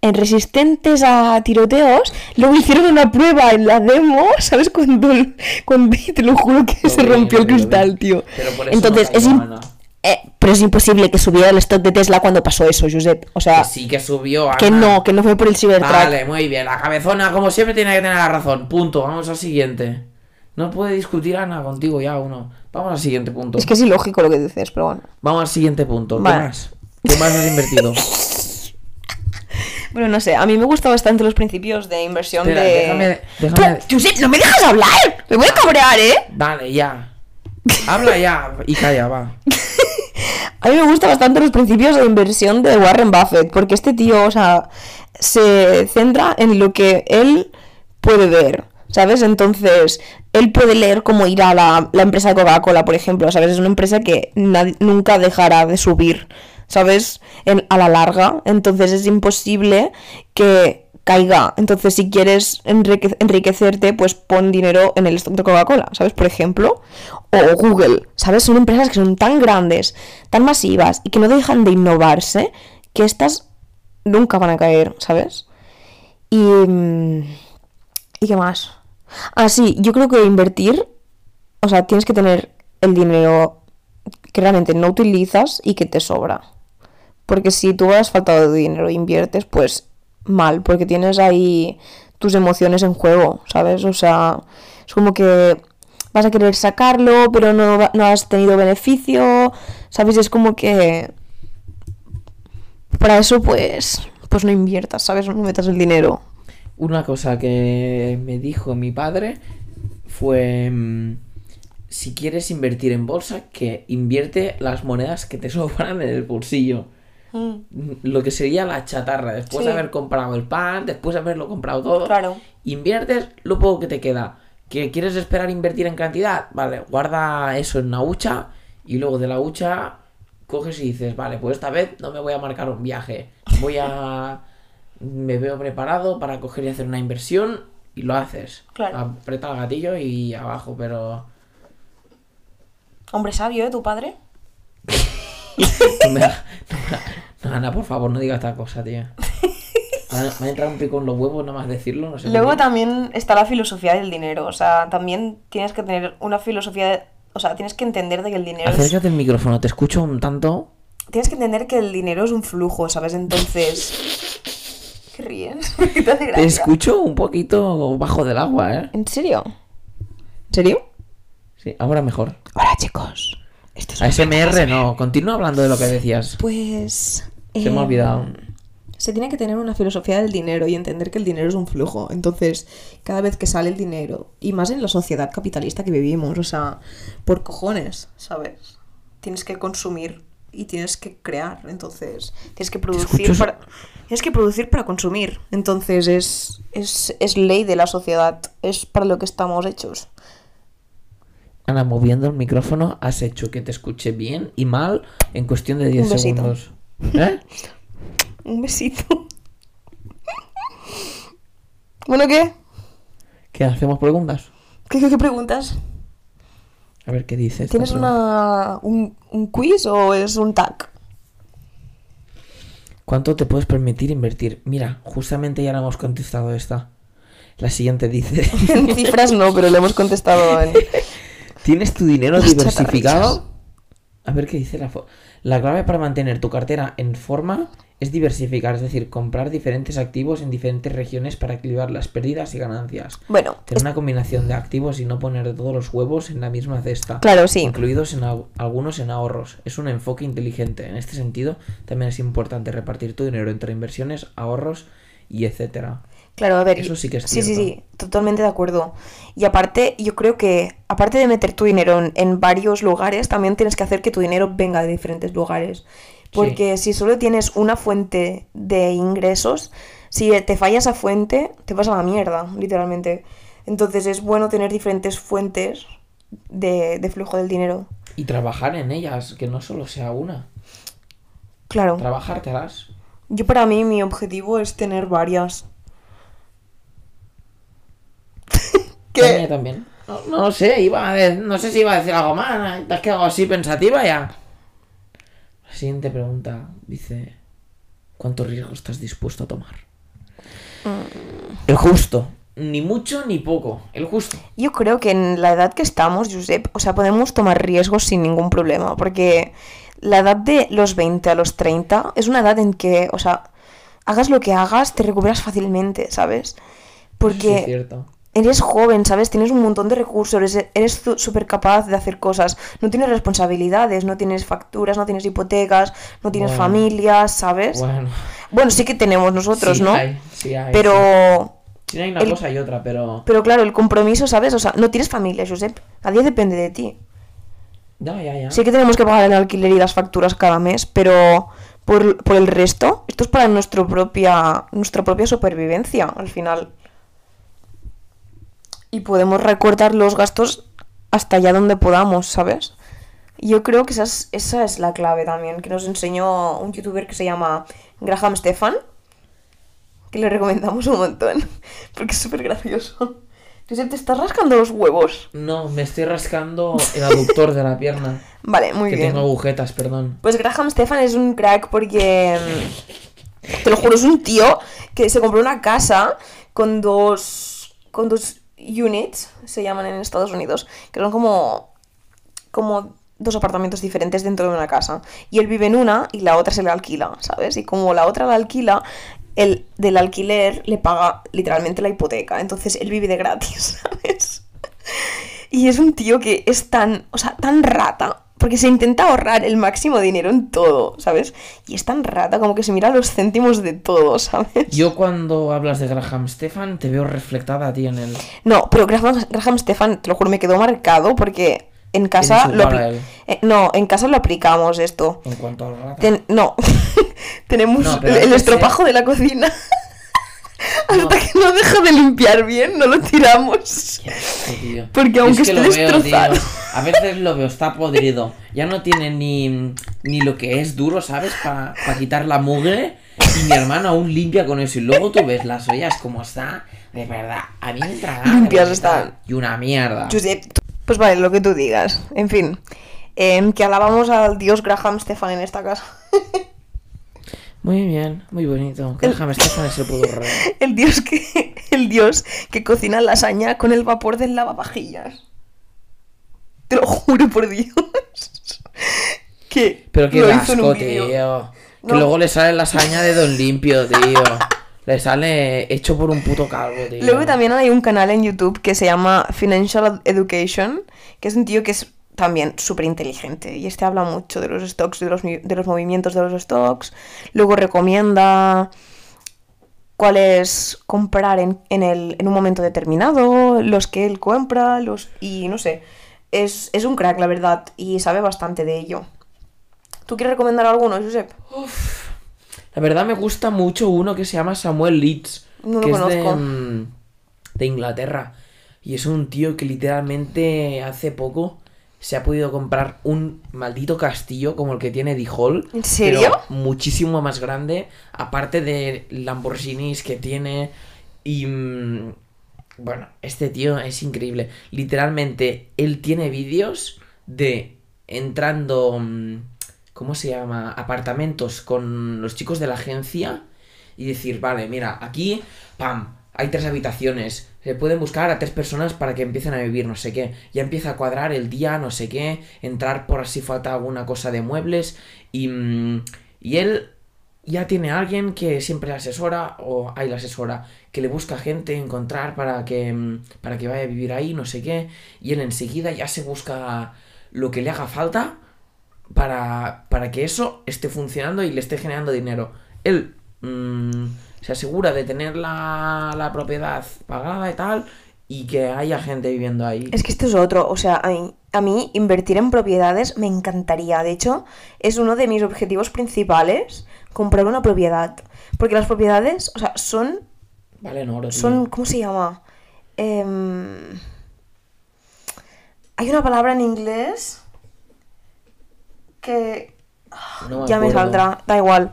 en resistentes a tiroteos, luego hicieron una prueba en la demo, (laughs) ¿sabes? Cuando, cuando (laughs) te lo juro que Lo se rompió el cristal, tío. Pero por eso Entonces, no es nada. eh, pero es imposible que subiera el stock de Tesla cuando pasó eso, Josep. O sea, Que sí que subió. que Ana. no, que no fue por el Cybertruck. Vale, muy bien. La cabezona, como siempre, tiene que tener la razón. Punto. Vamos al siguiente. No puede discutir Ana contigo ya uno. Vamos al siguiente punto. Es que es ilógico lo que dices, pero bueno. Vamos al siguiente punto. ¿Qué más? ¿Qué más has invertido? (laughs) Bueno, no sé, a mí me gustan bastante los principios de inversión Espera, de... déjame- déjame- Tú, Josep, no me dejas hablar. Me voy a cabrear, ¿eh? Vale, ya. Habla ya y calla, va. (laughs) A mí me gustan bastante los principios de inversión de Warren Buffett, porque este tío, o sea, se centra en lo que él puede ver, ¿sabes? Entonces, él puede leer cómo irá la, la empresa de Coca-Cola, por ejemplo, ¿sabes? Es una empresa que nunca dejará de subir, ¿sabes? En- a la larga, entonces es imposible que caiga. Entonces, si quieres enrique- enriquecerte, pues pon dinero en el stock de Coca-Cola, ¿sabes? Por ejemplo, o Google, ¿sabes? Son empresas que son tan grandes, tan masivas y que no dejan de innovarse que estas nunca van a caer, ¿sabes? Y... mm, ¿Y qué más? Ah, sí, yo creo que invertir, o sea, tienes que tener el dinero que realmente no utilizas y que te sobra. Porque si tú has faltado de dinero e inviertes, pues mal, porque tienes ahí tus emociones en juego, ¿sabes? O sea, es como que vas a querer sacarlo, pero no, no has tenido beneficio, ¿sabes? Es como que para eso, pues, pues no inviertas, ¿sabes? No metas el dinero. Una cosa que me dijo mi padre fue mm, si quieres invertir en bolsa, que invierte las monedas que te (laughs) sobran en el bolsillo. Mm, Lo que sería la chatarra, después Sí. de haber comprado el pan, después de haberlo comprado todo, Claro. inviertes lo poco que te queda. ¿Que quieres esperar invertir en cantidad? Vale, guarda eso en una hucha y luego de la hucha coges y dices, vale, pues esta vez no me voy a marcar un viaje. Voy a... (laughs) me veo preparado para coger y hacer una inversión y lo haces. Claro. Aprieta el gatillo y abajo, pero... Hombre sabio, ¿eh? Tu padre. No, me ha- no Ana, por favor, no digas esta cosa, tío. (laughs) Me ha, entrado un pico en los huevos nada más decirlo, no sé. Luego también está la filosofía del dinero. O sea, también tienes que tener una filosofía. de- O sea, tienes que entender de que el dinero es. Acércate el micrófono, te escucho un tanto... Tienes que entender que el dinero es un flujo, ¿sabes? Entonces. ¿Qué ríes? (laughs) ¿Qué te hace Te gracia? escucho un poquito bajo del agua, ¿eh? ¿En serio? ¿En serio? Sí, ahora mejor. Hola, chicos. Esto es ASMR no, continúa hablando de lo que decías. Pues. Se me ha eh, olvidado. Se tiene que tener una filosofía del dinero y entender que el dinero es un flujo. Entonces, cada vez que sale el dinero, y más en la sociedad capitalista que vivimos, o sea, por cojones, ¿sabes? Tienes que consumir y tienes que crear. Entonces, tienes que producir para. Tienes que producir para consumir. Entonces, es, es, es ley de la sociedad. Es para lo que estamos hechos. Ana, moviendo el micrófono, has hecho que te escuche bien y mal en cuestión de 10 Un besito. segundos. ¿Eh? (laughs) Un besito. (laughs) bueno, ¿qué? ¿Qué hacemos preguntas? ¿Qué, qué, qué preguntas? A ver qué dice. esta ¿Tienes una, un, un quiz o es un tag? ¿Cuánto te puedes permitir invertir? Mira, justamente ya le hemos contestado esta. La siguiente dice: En (laughs) cifras no, pero le hemos contestado en... (laughs) ¿Tienes tu dinero Las diversificado? A ver qué dice la fo- La clave para mantener tu cartera en forma es diversificar, es decir, comprar diferentes activos en diferentes regiones para equilibrar las pérdidas y ganancias. Bueno, Tener una combinación de activos y no poner todos los huevos en la misma cesta. claro, sí. Incluidos en algunos en ahorros. Es un enfoque inteligente. En este sentido, también es importante repartir tu dinero entre inversiones, ahorros y etcétera. Claro, a ver. Eso sí que es Sí, sí, cierto. sí, totalmente de acuerdo. Y aparte, yo creo que, aparte de meter tu dinero en, en varios lugares, también tienes que hacer que tu dinero venga de diferentes lugares. Porque si solo tienes una fuente de ingresos, si te falla esa fuente, te vas a la mierda, literalmente. Entonces es bueno tener diferentes fuentes de, de flujo del dinero. Y trabajar en ellas, que no solo sea una. Claro. Trabajártelas. Yo para mí mi objetivo es tener varias. (laughs) Tania también. No, no sé, iba a de- no sé si iba a decir algo más. Te has quedado así pensativa ya. La siguiente pregunta dice: ¿Cuánto riesgo estás dispuesto a tomar? El justo. Ni mucho ni poco. El justo. Yo creo que en la edad que estamos, Josep, o sea, podemos tomar riesgos sin ningún problema, porque la edad de los 20 a los 30 es una edad en que, o sea, hagas lo que hagas, te recuperas fácilmente, ¿sabes? Eso sí es Porque cierto. Eres joven, ¿sabes? Tienes un montón de recursos, eres- súper capaz de hacer cosas, no tienes responsabilidades, no tienes facturas, no tienes hipotecas, no tienes Bueno. familia, ¿sabes? Bueno. Bueno. sí que tenemos nosotros, sí ¿no? hay, sí hay. Pero... Sí hay una el- cosa y otra, pero. Pero claro, el compromiso, ¿sabes? O sea, no tienes familia, Josep. Nadie depende de ti. Ya, ya, ya. Sí que tenemos que pagar el alquiler y las facturas cada mes, pero por, por el resto, esto es para nuestro propia, nuestra propia supervivencia, al final. Y podemos recortar los gastos hasta allá donde podamos, ¿sabes? Yo creo que esa es, esa es la clave también, que nos enseñó un youtuber que se llama Graham Stefan, que le recomendamos un montón, (laughs) porque es súper gracioso. Josep, te estás rascando los huevos. No, me estoy rascando el aductor de la pierna. (laughs) Vale, muy que bien. tengo agujetas, perdón. Pues Graham Stefan es un crack porque. mm, Te lo juro, es un tío que se compró una casa con dos. con dos units, se llaman en Estados Unidos, que son como. como dos apartamentos diferentes dentro de una casa. Y él vive en una y la otra se le alquila, ¿sabes? Y como la otra la alquila, el del alquiler le paga literalmente la hipoteca. Entonces él vive de gratis, (laughs) ¿sabes? Y es un tío que es tan, o sea, tan rata, porque se intenta ahorrar el máximo dinero en todo, ¿sabes? Y es tan rata como que se mira los céntimos de todo, (laughs) ¿sabes? Yo cuando hablas de Graham Stefan te veo reflectada a ti en el... No, pero Graham, Graham Stefan, te lo juro, me quedó marcado porque en casa lo él. eh, no, en casa lo aplicamos esto. En cuanto al rata. Ten- no, (laughs) tenemos No, el, estropajo de la cocina. (laughs) Hasta que no deja de limpiar bien, no lo tiramos. Porque aunque es que esté veo, destrozado. A veces lo veo, está podrido. Ya no tiene ni, ni lo que es duro, ¿sabes? Para quitar la mugre. Y mi hermano aún limpia con eso. Y luego tú ves las ollas como está. De verdad, a mí me de Limpias están. Y una mierda. Josep, pues vale, lo que tú digas. En fin, em, que alabamos al dios Graham Stefan en esta casa. Muy bien, muy bonito. Graham Stefan es el puto rey. (laughs) El dios que el dios que cocina lasaña con el vapor del lavavajillas. Te lo juro por Dios. Que Pero qué lo hizo en un asco, tío. Que No. luego le sale la saña de Don Limpio, tío. Le sale hecho por un puto calvo, tío. Luego también hay un canal en YouTube que se llama Financial Education, que es un tío que es también súper inteligente y este habla mucho de los stocks, de los, mi- de los movimientos de los stocks, luego recomienda cuáles comprar en, en, el, en un momento determinado, los que él compra, los y no sé, es, es un crack la verdad y sabe bastante de ello. ¿Tú quieres recomendar alguno, Josep? La verdad me gusta mucho uno que se llama Samuel Leeds. No lo que es de, conozco. mm, de Inglaterra. Y es un tío que literalmente hace poco se ha podido comprar un maldito castillo como el que tiene The Hall. ¿En serio? pero muchísimo más grande. Aparte de Lamborghinis que tiene. Y. mm, Bueno, este tío es increíble. Literalmente, él tiene vídeos de entrando, mm, ¿cómo se llama? Apartamentos con los chicos de la agencia y decir, vale, mira, aquí, pam, hay tres habitaciones. Se pueden buscar a tres personas para que empiecen a vivir, no sé qué. Ya empieza a cuadrar el día, no sé qué. Entrar por así falta alguna cosa de muebles. Y, mm, y él ya tiene alguien que siempre asesora, o hay la asesora, que le busca gente, encontrar para que, mm, para que vaya a vivir ahí, no sé qué. Y él enseguida ya se busca lo que le haga falta para, para que eso esté funcionando y le esté generando dinero. Él mm, se asegura de tener la, la propiedad pagada y tal, y que haya gente viviendo ahí. Es que esto es otro, o sea, a mí, a mí invertir en propiedades me encantaría. De hecho, es uno de mis objetivos principales, comprar una propiedad. Porque las propiedades, o sea, son, Valen oro, tío. son, ¿cómo se llama? Em, hay una palabra en inglés que No ya me acuerdo. saldrá, da igual.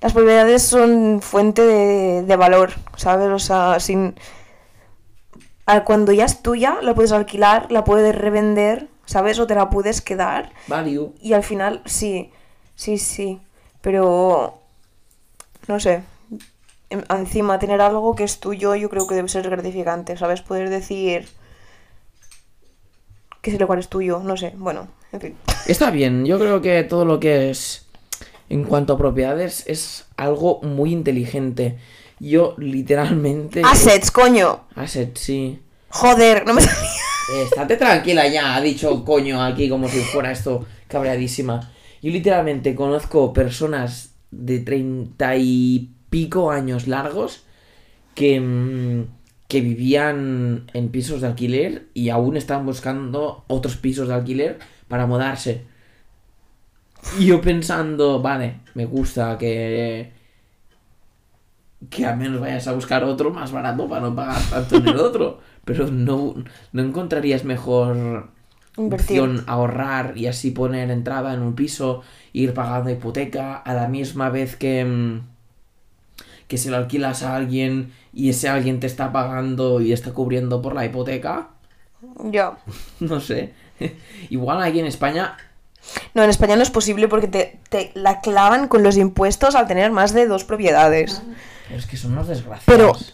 Las propiedades son fuente de, de valor, ¿sabes? O sea, sin... Cuando ya es tuya, la puedes alquilar, la puedes revender, ¿sabes? O te la puedes quedar. Value. Y al final, sí, sí, sí. Pero, no sé. Em- Encima, tener algo que es tuyo, yo creo que debe ser gratificante, ¿sabes? Poder decir que ese lugar es tuyo, no sé. Bueno, en fin. Está bien, yo creo que todo lo que es en cuanto a propiedades es algo muy inteligente. Yo literalmente... Assets, coño. Asset, sí. Joder, no me salía. Estate tranquila ya, ha dicho coño aquí como si fuera esto cabreadísima. Yo literalmente conozco personas de treinta y pico años largos que, mm, que vivían en pisos de alquiler y aún están buscando otros pisos de alquiler para mudarse. Y yo pensando, vale, me gusta que que al menos vayas a buscar otro más barato para no pagar tanto en el otro. Pero no, no encontrarías mejor Invertir. opción ahorrar y así poner entrada en un piso, ir pagando hipoteca a la misma vez que, mm, que se lo alquilas a alguien y ese alguien te está pagando y está cubriendo por la hipoteca. Ya. (laughs) No sé. (laughs) Igual aquí en España No, en España no es posible porque te, te la clavan con los impuestos al tener más de dos propiedades. Es que son unos desgraciados.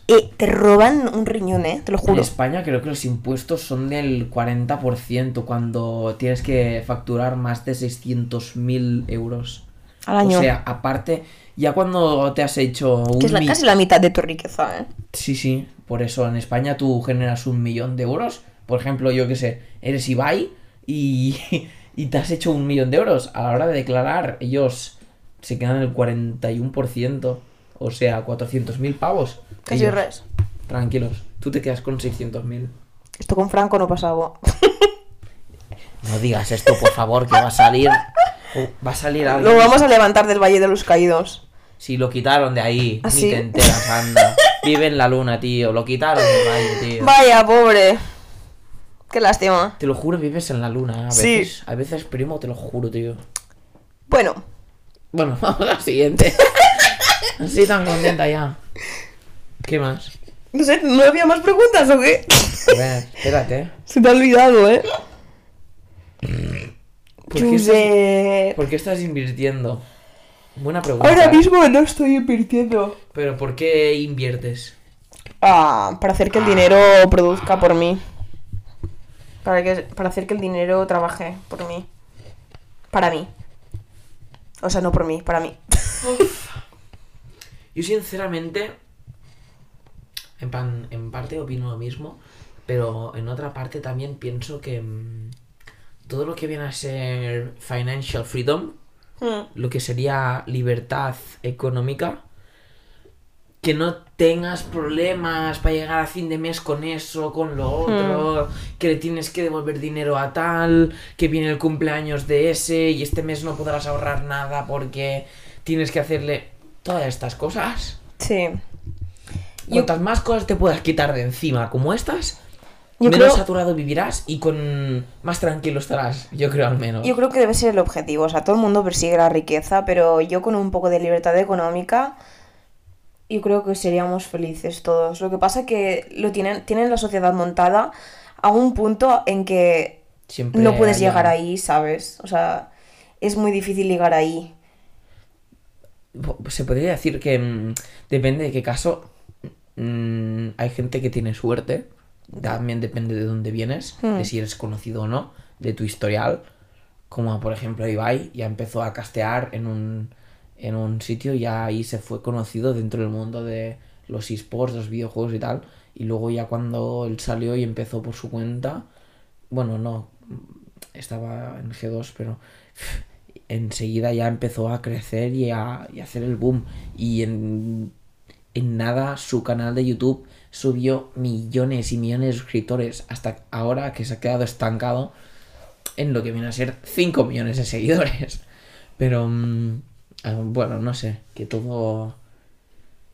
Pero eh, te roban un riñón, ¿eh? Te lo En juro. España creo que los impuestos son del 40% cuando tienes que facturar más de 600.000 euros. Al año. O sea, aparte, ya cuando te has hecho un... que es la, casi la mitad de tu riqueza, ¿eh? Sí, sí, por eso en España tú generas un millón de euros. Por ejemplo, yo que sé, eres Ibai y, (laughs) y te has hecho un millón de euros. A la hora de declarar, ellos se quedan el 41%. O sea, 400.000 pavos. Casi Ellos, res. Tranquilos, tú te quedas con 600.000. Esto con Franco no pasaba. (laughs) No digas esto, por favor, que va a salir. Va a salir algo. Lo vamos a levantar del Valle de los Caídos. Si lo quitaron de ahí, ¿Ah, ni sí? te enteras, anda. (laughs) Vive en la luna, tío. Lo quitaron del valle, tío. Vaya, pobre. Qué lástima. Te lo juro, vives en la luna. A Sí. veces, a veces, primo, te lo juro, tío. Bueno, Bueno, (laughs) vamos a la siguiente. Así tan contenta ya. ¿Qué más? no sé, ¿no había más preguntas o qué? A ver, espérate. Se te ha olvidado, ¿eh? ¿Por qué, estás, por qué estás invirtiendo? Buena pregunta. Ahora mismo no estoy invirtiendo. Pero ¿por qué inviertes? Ah, para hacer que el dinero produzca por mí. Para, que, para hacer que el dinero trabaje por mí. Para mí. O sea, no por mí, para mí. Yo sinceramente, en, pan- en parte opino lo mismo, pero en otra parte también pienso que mm, todo lo que viene a ser financial freedom, Hmm. lo que sería libertad económica, que no tengas problemas para llegar a fin de mes con eso, con lo otro, que le tienes que devolver dinero a tal, que viene el cumpleaños de ese y este mes no podrás ahorrar nada porque tienes que hacerle todas estas cosas. Sí. Yo, Cuantas más cosas te puedas quitar de encima como estas, yo menos creo, saturado vivirás y con más tranquilo estarás, yo creo al menos. yo creo que debe ser el objetivo. O sea, todo el mundo persigue la riqueza, pero yo con un poco de libertad económica yo creo que seríamos felices todos. Lo que pasa que lo tienen, tienen la sociedad montada a un punto en que Siempre no puedes haya- llegar ahí, ¿sabes? O sea, es muy difícil llegar ahí. Se podría decir que mm, depende de qué caso. mm, hay gente que tiene suerte. También depende de dónde vienes, Hmm. de si eres conocido o no, de tu historial. Como por ejemplo Ibai ya empezó a castear en un, en un sitio y ya ahí se fue conocido dentro del mundo de los esports, los videojuegos y tal. Y luego ya cuando él salió y empezó por su cuenta, bueno, no, estaba en G2, pero enseguida ya empezó a crecer y a, hacer el boom. Y en, en nada su canal de YouTube subió millones y millones de suscriptores hasta ahora que se ha quedado estancado en lo que viene a ser 5 millones de seguidores. (laughs) Pero mm, ah, bueno, no sé, que todo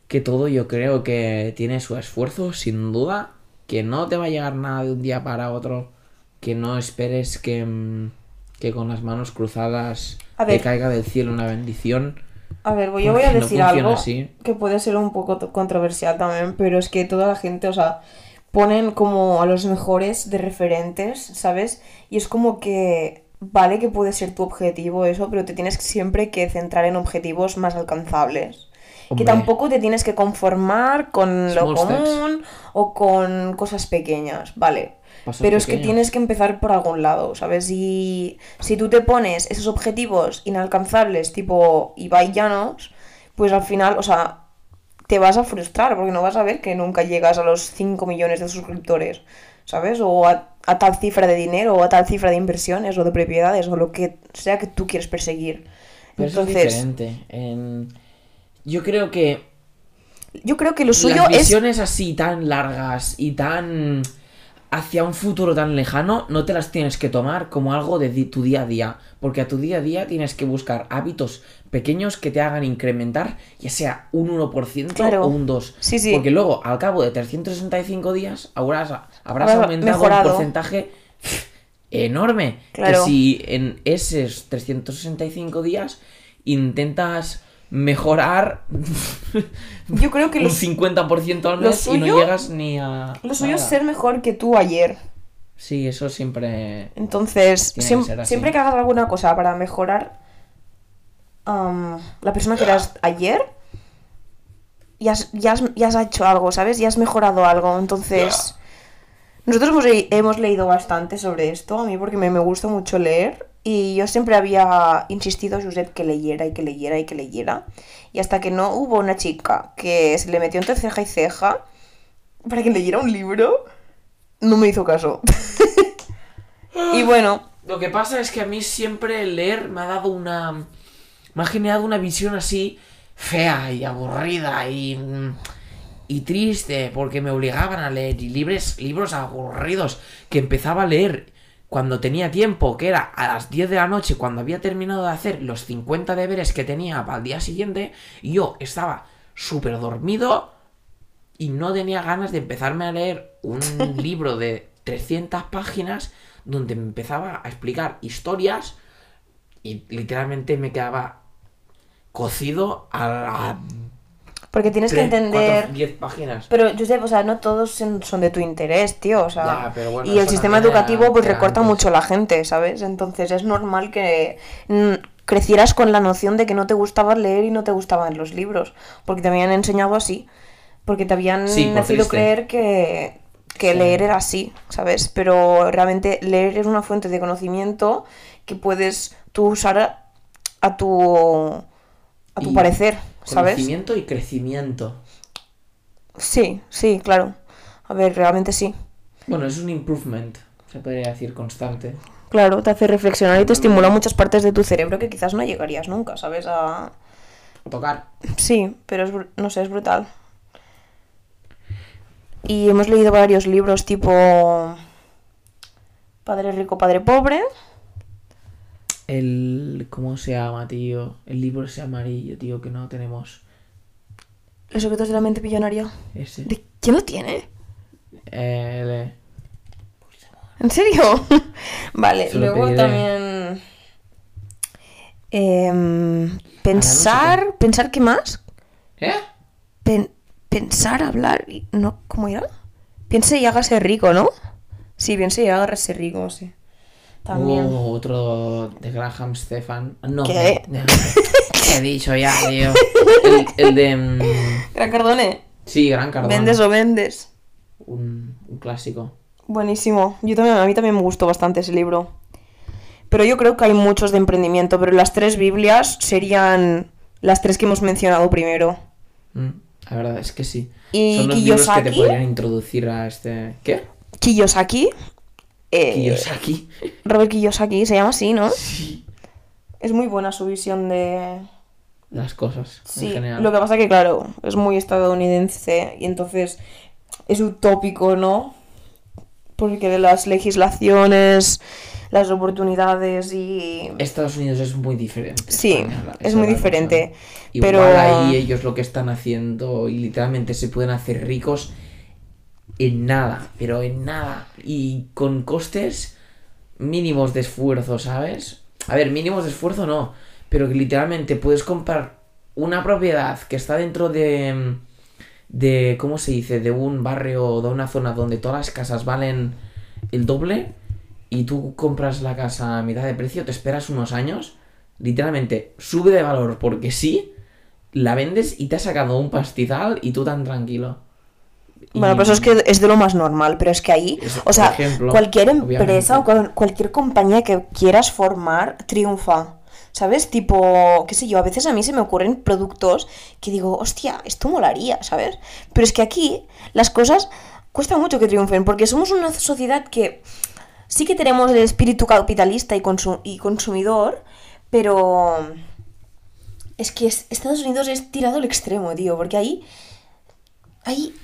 que todo yo creo que tiene su esfuerzo, sin duda, que no te va a llegar nada de un día para otro, que no esperes que, mm, que con las manos cruzadas A te ver. caiga del cielo una bendición. A ver, yo voy a decir algo así. que puede ser un poco controversial también, pero es que toda la gente, o sea, ponen como a los mejores de referentes, ¿sabes? Y es como que vale que puede ser tu objetivo eso, pero te tienes siempre que centrar en objetivos más alcanzables. Hombre. Que tampoco te tienes que conformar con lo steps. común o con cosas pequeñas, vale. Pasos Pero es que tienes que empezar por algún lado, ¿sabes? Y si tú te pones esos objetivos inalcanzables, tipo Ibai Llanos, pues al final, o sea, te vas a frustrar porque no vas a ver que nunca llegas a los 5 millones de suscriptores, ¿sabes? O a, a tal cifra de dinero, o a tal cifra de inversiones, o de propiedades, o lo que sea que tú quieres perseguir. Pero eso es Entonces, diferente. En- Yo creo que yo creo que lo suyo las es... visiones así tan largas y tan hacia un futuro tan lejano no te las tienes que tomar como algo de tu día a día, porque a tu día a día tienes que buscar hábitos pequeños que te hagan incrementar, ya sea un 1% Claro. o un 2. Sí, sí. Porque luego, al cabo de 365 días, habrás, habrás Habrá aumentado mejorado. un porcentaje (laughs) enorme. Claro. Que si en esos 365 días intentas mejorar Yo creo que un lo, 50% al mes y no llegas ni a. lo suyo es ser mejor que tú ayer. Sí, eso siempre. Entonces, que siempre que hagas alguna cosa para mejorar la persona que eras ayer, ya has, ya, has, ya has hecho algo, ¿sabes? Ya has mejorado algo. Entonces, nosotros hemos, le- hemos leído bastante sobre esto, a mí porque me, me gusta mucho leer. Y yo siempre había insistido a Josep que leyera y que leyera y que leyera. Y hasta que no hubo una chica que se le metió entre ceja y ceja para que leyera un libro, no me hizo caso. (laughs) y bueno, Lo que pasa es que a mí siempre leer me ha dado una. Me ha generado una visión así fea y aburrida y. y triste, porque me obligaban a leer y libres, libros aburridos que empezaba a leer cuando tenía tiempo, que era a las 10 de la noche, cuando había terminado de hacer los 50 deberes que tenía para el día siguiente, yo estaba súper dormido y no tenía ganas de empezarme a leer un (laughs) libro de 300 páginas donde me empezaba a explicar historias y literalmente me quedaba cocido a la Porque tienes que entender. 10 páginas. Pero, Josep, o sea, no todos son de tu interés, tío. O sea, Ya, pero bueno, y el sistema educativo pues recorta antes. mucho a la gente, ¿sabes? Entonces es normal que mm, crecieras con la noción de que no te gustaba leer y no te gustaban los libros. Porque te habían enseñado así. Porque te habían Sí, por nacido triste. creer que, que Sí. leer era así, ¿sabes? Pero realmente leer es una fuente de conocimiento que puedes tú usar a, a tu, a tu Y parecer, ¿sabes? Conocimiento y crecimiento. Sí, sí, claro. A ver, realmente sí. Bueno, es un improvement, se podría decir constante. Claro, te hace reflexionar y te estimula muchas partes de tu cerebro que quizás no llegarías nunca, ¿sabes? A... Tocar. Sí, pero es, no sé, es brutal. Y hemos leído varios libros tipo Padre rico, padre pobre. El. ¿Cómo se llama, tío? El libro ese amarillo, tío, que no tenemos. Los secretos de la mente millonaria. Ese. ¿De quién lo tiene? El- ¿En serio? (laughs) vale, Se luego también... em, pensar... ¿Pensar qué más? ¿Eh? pen- pensar, hablar y no, ¿cómo era? Piense y hágase rico, ¿no? Sí, piense y hágase rico, sí. También. Oh, otro de Graham Stefan. No, ¿Qué? de- ¿Qué he dicho ya, tío? El, el de. mm, Gran Cardone. Sí, Gran Cardona. Vendes o vendes. Un, un clásico. Buenísimo. Yo también, a mí también me gustó bastante ese libro. Pero yo creo que hay muchos de emprendimiento, pero las tres Biblias serían las tres que hemos mencionado primero. Mm, La verdad es que sí. ¿Y Son los libros que te Kiyosaki? podrían introducir a este. ¿Qué? Kiyosaki. Eh, Kiyosaki. Robert Kiyosaki se llama así, ¿no? Sí. Es muy buena su visión de... Las cosas. Sí, en general. lo que pasa que, claro, es muy estadounidense y entonces es utópico, ¿no? Porque de las legislaciones, las oportunidades y... Estados Unidos es muy diferente. Sí, España, es muy diferente. Igual pero- ahí ellos lo que están haciendo y literalmente se pueden hacer ricos en nada, pero en nada. Y con costes mínimos de esfuerzo, ¿sabes? A ver, mínimos de esfuerzo no, pero que literalmente puedes comprar una propiedad que está dentro de de ¿cómo se dice? de un barrio o de una zona donde todas las casas valen el doble y tú compras la casa a mitad de precio, te esperas unos años, literalmente sube de valor porque sí, la vendes y te has sacado un pastizal y tú tan tranquilo. Y- Bueno, pues eso es que es de lo más normal, pero es que ahí, Eso, o sea, ejemplo, cualquier obviamente. empresa o cual- cualquier compañía que quieras formar triunfa. ¿Sabes? Tipo, qué sé yo, a veces a mí se me ocurren productos que digo, hostia, esto molaría, ¿sabes? Pero es que aquí las cosas cuesta mucho que triunfen, porque somos una sociedad que sí que tenemos el espíritu capitalista y, consu- y consumidor, pero es que es- Estados Unidos es tirado al extremo, tío, porque ahí ahí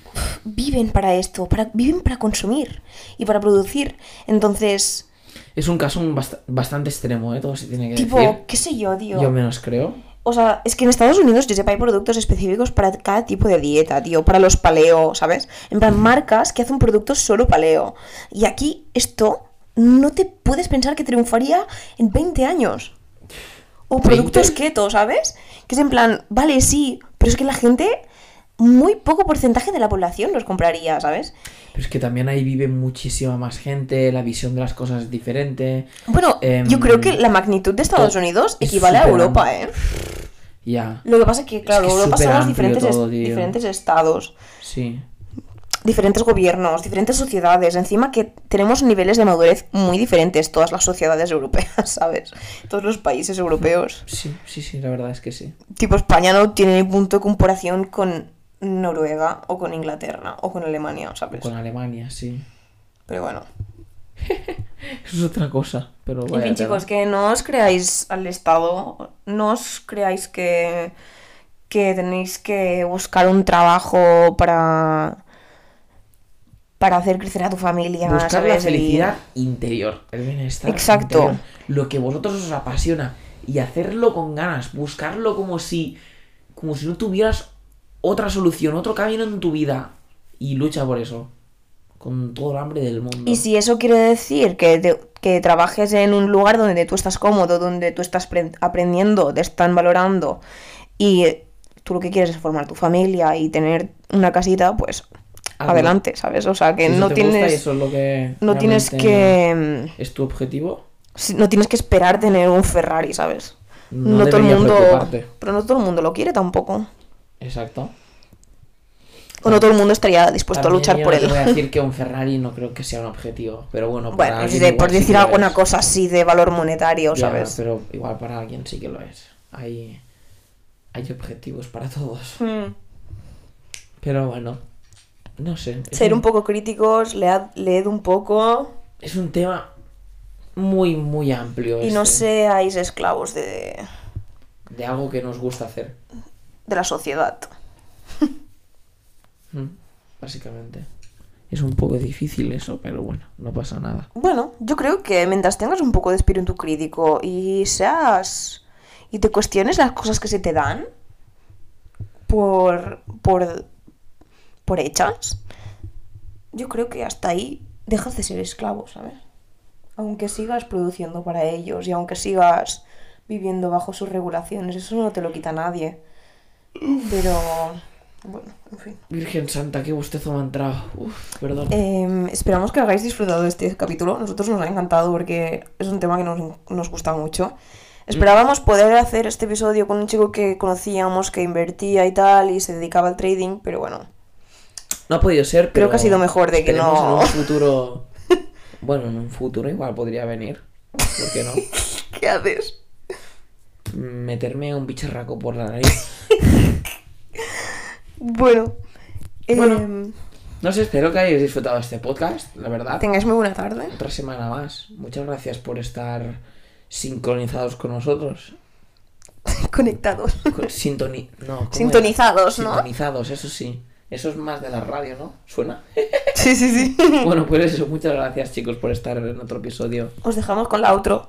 viven para esto, para, viven para consumir y para producir. Entonces, Es un caso bast- bastante extremo, ¿eh? Todo se tiene que tipo, decir. qué sé yo, tío. Yo menos creo. O sea, es que en Estados Unidos, yo sepa, hay productos específicos para cada tipo de dieta, tío. Para los paleo, ¿sabes? En plan, marcas que hacen productos solo paleo. Y aquí esto no te puedes pensar que triunfaría en 20 años. O productos ¿20? keto, ¿sabes? Que es en plan, vale, sí, pero es que la gente, muy poco porcentaje de la población los compraría, ¿sabes? Pero es que también ahí vive muchísima más gente, la visión de las cosas es diferente. Bueno, Em, yo creo que la magnitud de Estados Unidos equivale a Europa. ¿eh? (laughs) Ya, Lo que pasa es que, claro, que es Europa súper son los diferentes, todo, est- tío. diferentes estados, sí. diferentes gobiernos, diferentes sociedades. Encima que tenemos niveles de madurez muy diferentes, todas las sociedades europeas, (laughs) ¿sabes? Todos los países europeos. Sí, sí, sí, la verdad es que sí. Tipo, España no tiene ni punto de comparación con Noruega o con Inglaterra o con Alemania, ¿sabes? Con Alemania, sí. Pero bueno. (laughs) Eso es otra cosa, pero En fin, tela. chicos, que no os creáis al Estado, no os creáis que, que tenéis que buscar un trabajo para, para hacer crecer a tu familia. Buscar la felicidad interior, el bienestar. Exacto. interior, lo que vosotros os apasiona y hacerlo con ganas, buscarlo como si como si no tuvieras otra solución, otro camino en tu vida y lucha por eso con todo el hambre del mundo. Y si eso quiere decir que, te- que trabajes en un lugar donde tú estás cómodo, donde tú estás pre- aprendiendo, te están valorando y tú lo que quieres es formar tu familia y tener una casita, pues Hazlo. adelante, ¿sabes? O sea, que Si no te gusta y tienes, eso es lo que no tienes que... es tu objetivo. No tienes que esperar tener un Ferrari, ¿sabes? No todo el mundo. Pero no todo el mundo lo quiere tampoco. Exacto. O no todo el mundo estaría dispuesto También a luchar yo por no él. te voy a decir que (laughs) un Ferrari no creo que sea un objetivo, pero bueno, para Bueno, de- igual por decir alguna cosa así de valor monetario, Ya, ¿sabes? pero igual para alguien sí que lo es. Hay, hay objetivos para todos. Hmm. Pero bueno, no sé. Ser un poco críticos, leed, leed un poco Es un tema muy, muy amplio. y no este, seáis esclavos de, De algo que nos gusta hacer. De la sociedad. (laughs) Mm, Básicamente. Es un poco difícil eso, pero bueno, no pasa nada. Bueno, yo creo que mientras tengas un poco de espíritu crítico y seas. y te cuestiones las cosas que se te dan por. por. por hechas, yo creo que hasta ahí dejas de ser esclavo, ¿sabes? Aunque sigas produciendo para ellos y aunque sigas viviendo bajo sus regulaciones, eso no te lo quita nadie. Pero. Bueno, en fin. Virgen Santa, qué bostezo me ha entrado. Uf, perdón. Eh, esperamos que hayáis disfrutado de este capítulo. Nosotros nos ha encantado porque es un tema que nos, nos gusta mucho. Esperábamos poder hacer este episodio con un chico que conocíamos, que invertía y tal, y se dedicaba al trading, pero bueno. No ha podido ser, Creo pero que ha sido mejor de que no- en un (laughs) futuro... Bueno, en un futuro igual podría venir. ¿Por qué no? (laughs) ¿Qué haces? Meterme un bicharraco por la nariz. (laughs) Bueno. Bueno. em, No sé, espero que hayáis disfrutado este podcast, la verdad. tengáis muy buena tarde. Otra semana más. Muchas gracias por estar sincronizados con nosotros. (laughs) Conectados. Con- Sintoni... no. Sintonizados, ¿no? Sintonizados, eso sí. Eso es más de la radio, ¿no? ¿Suena? (laughs) Sí, sí, sí. bueno, pues eso. Muchas gracias, chicos, por estar en otro episodio. Os dejamos con la outro.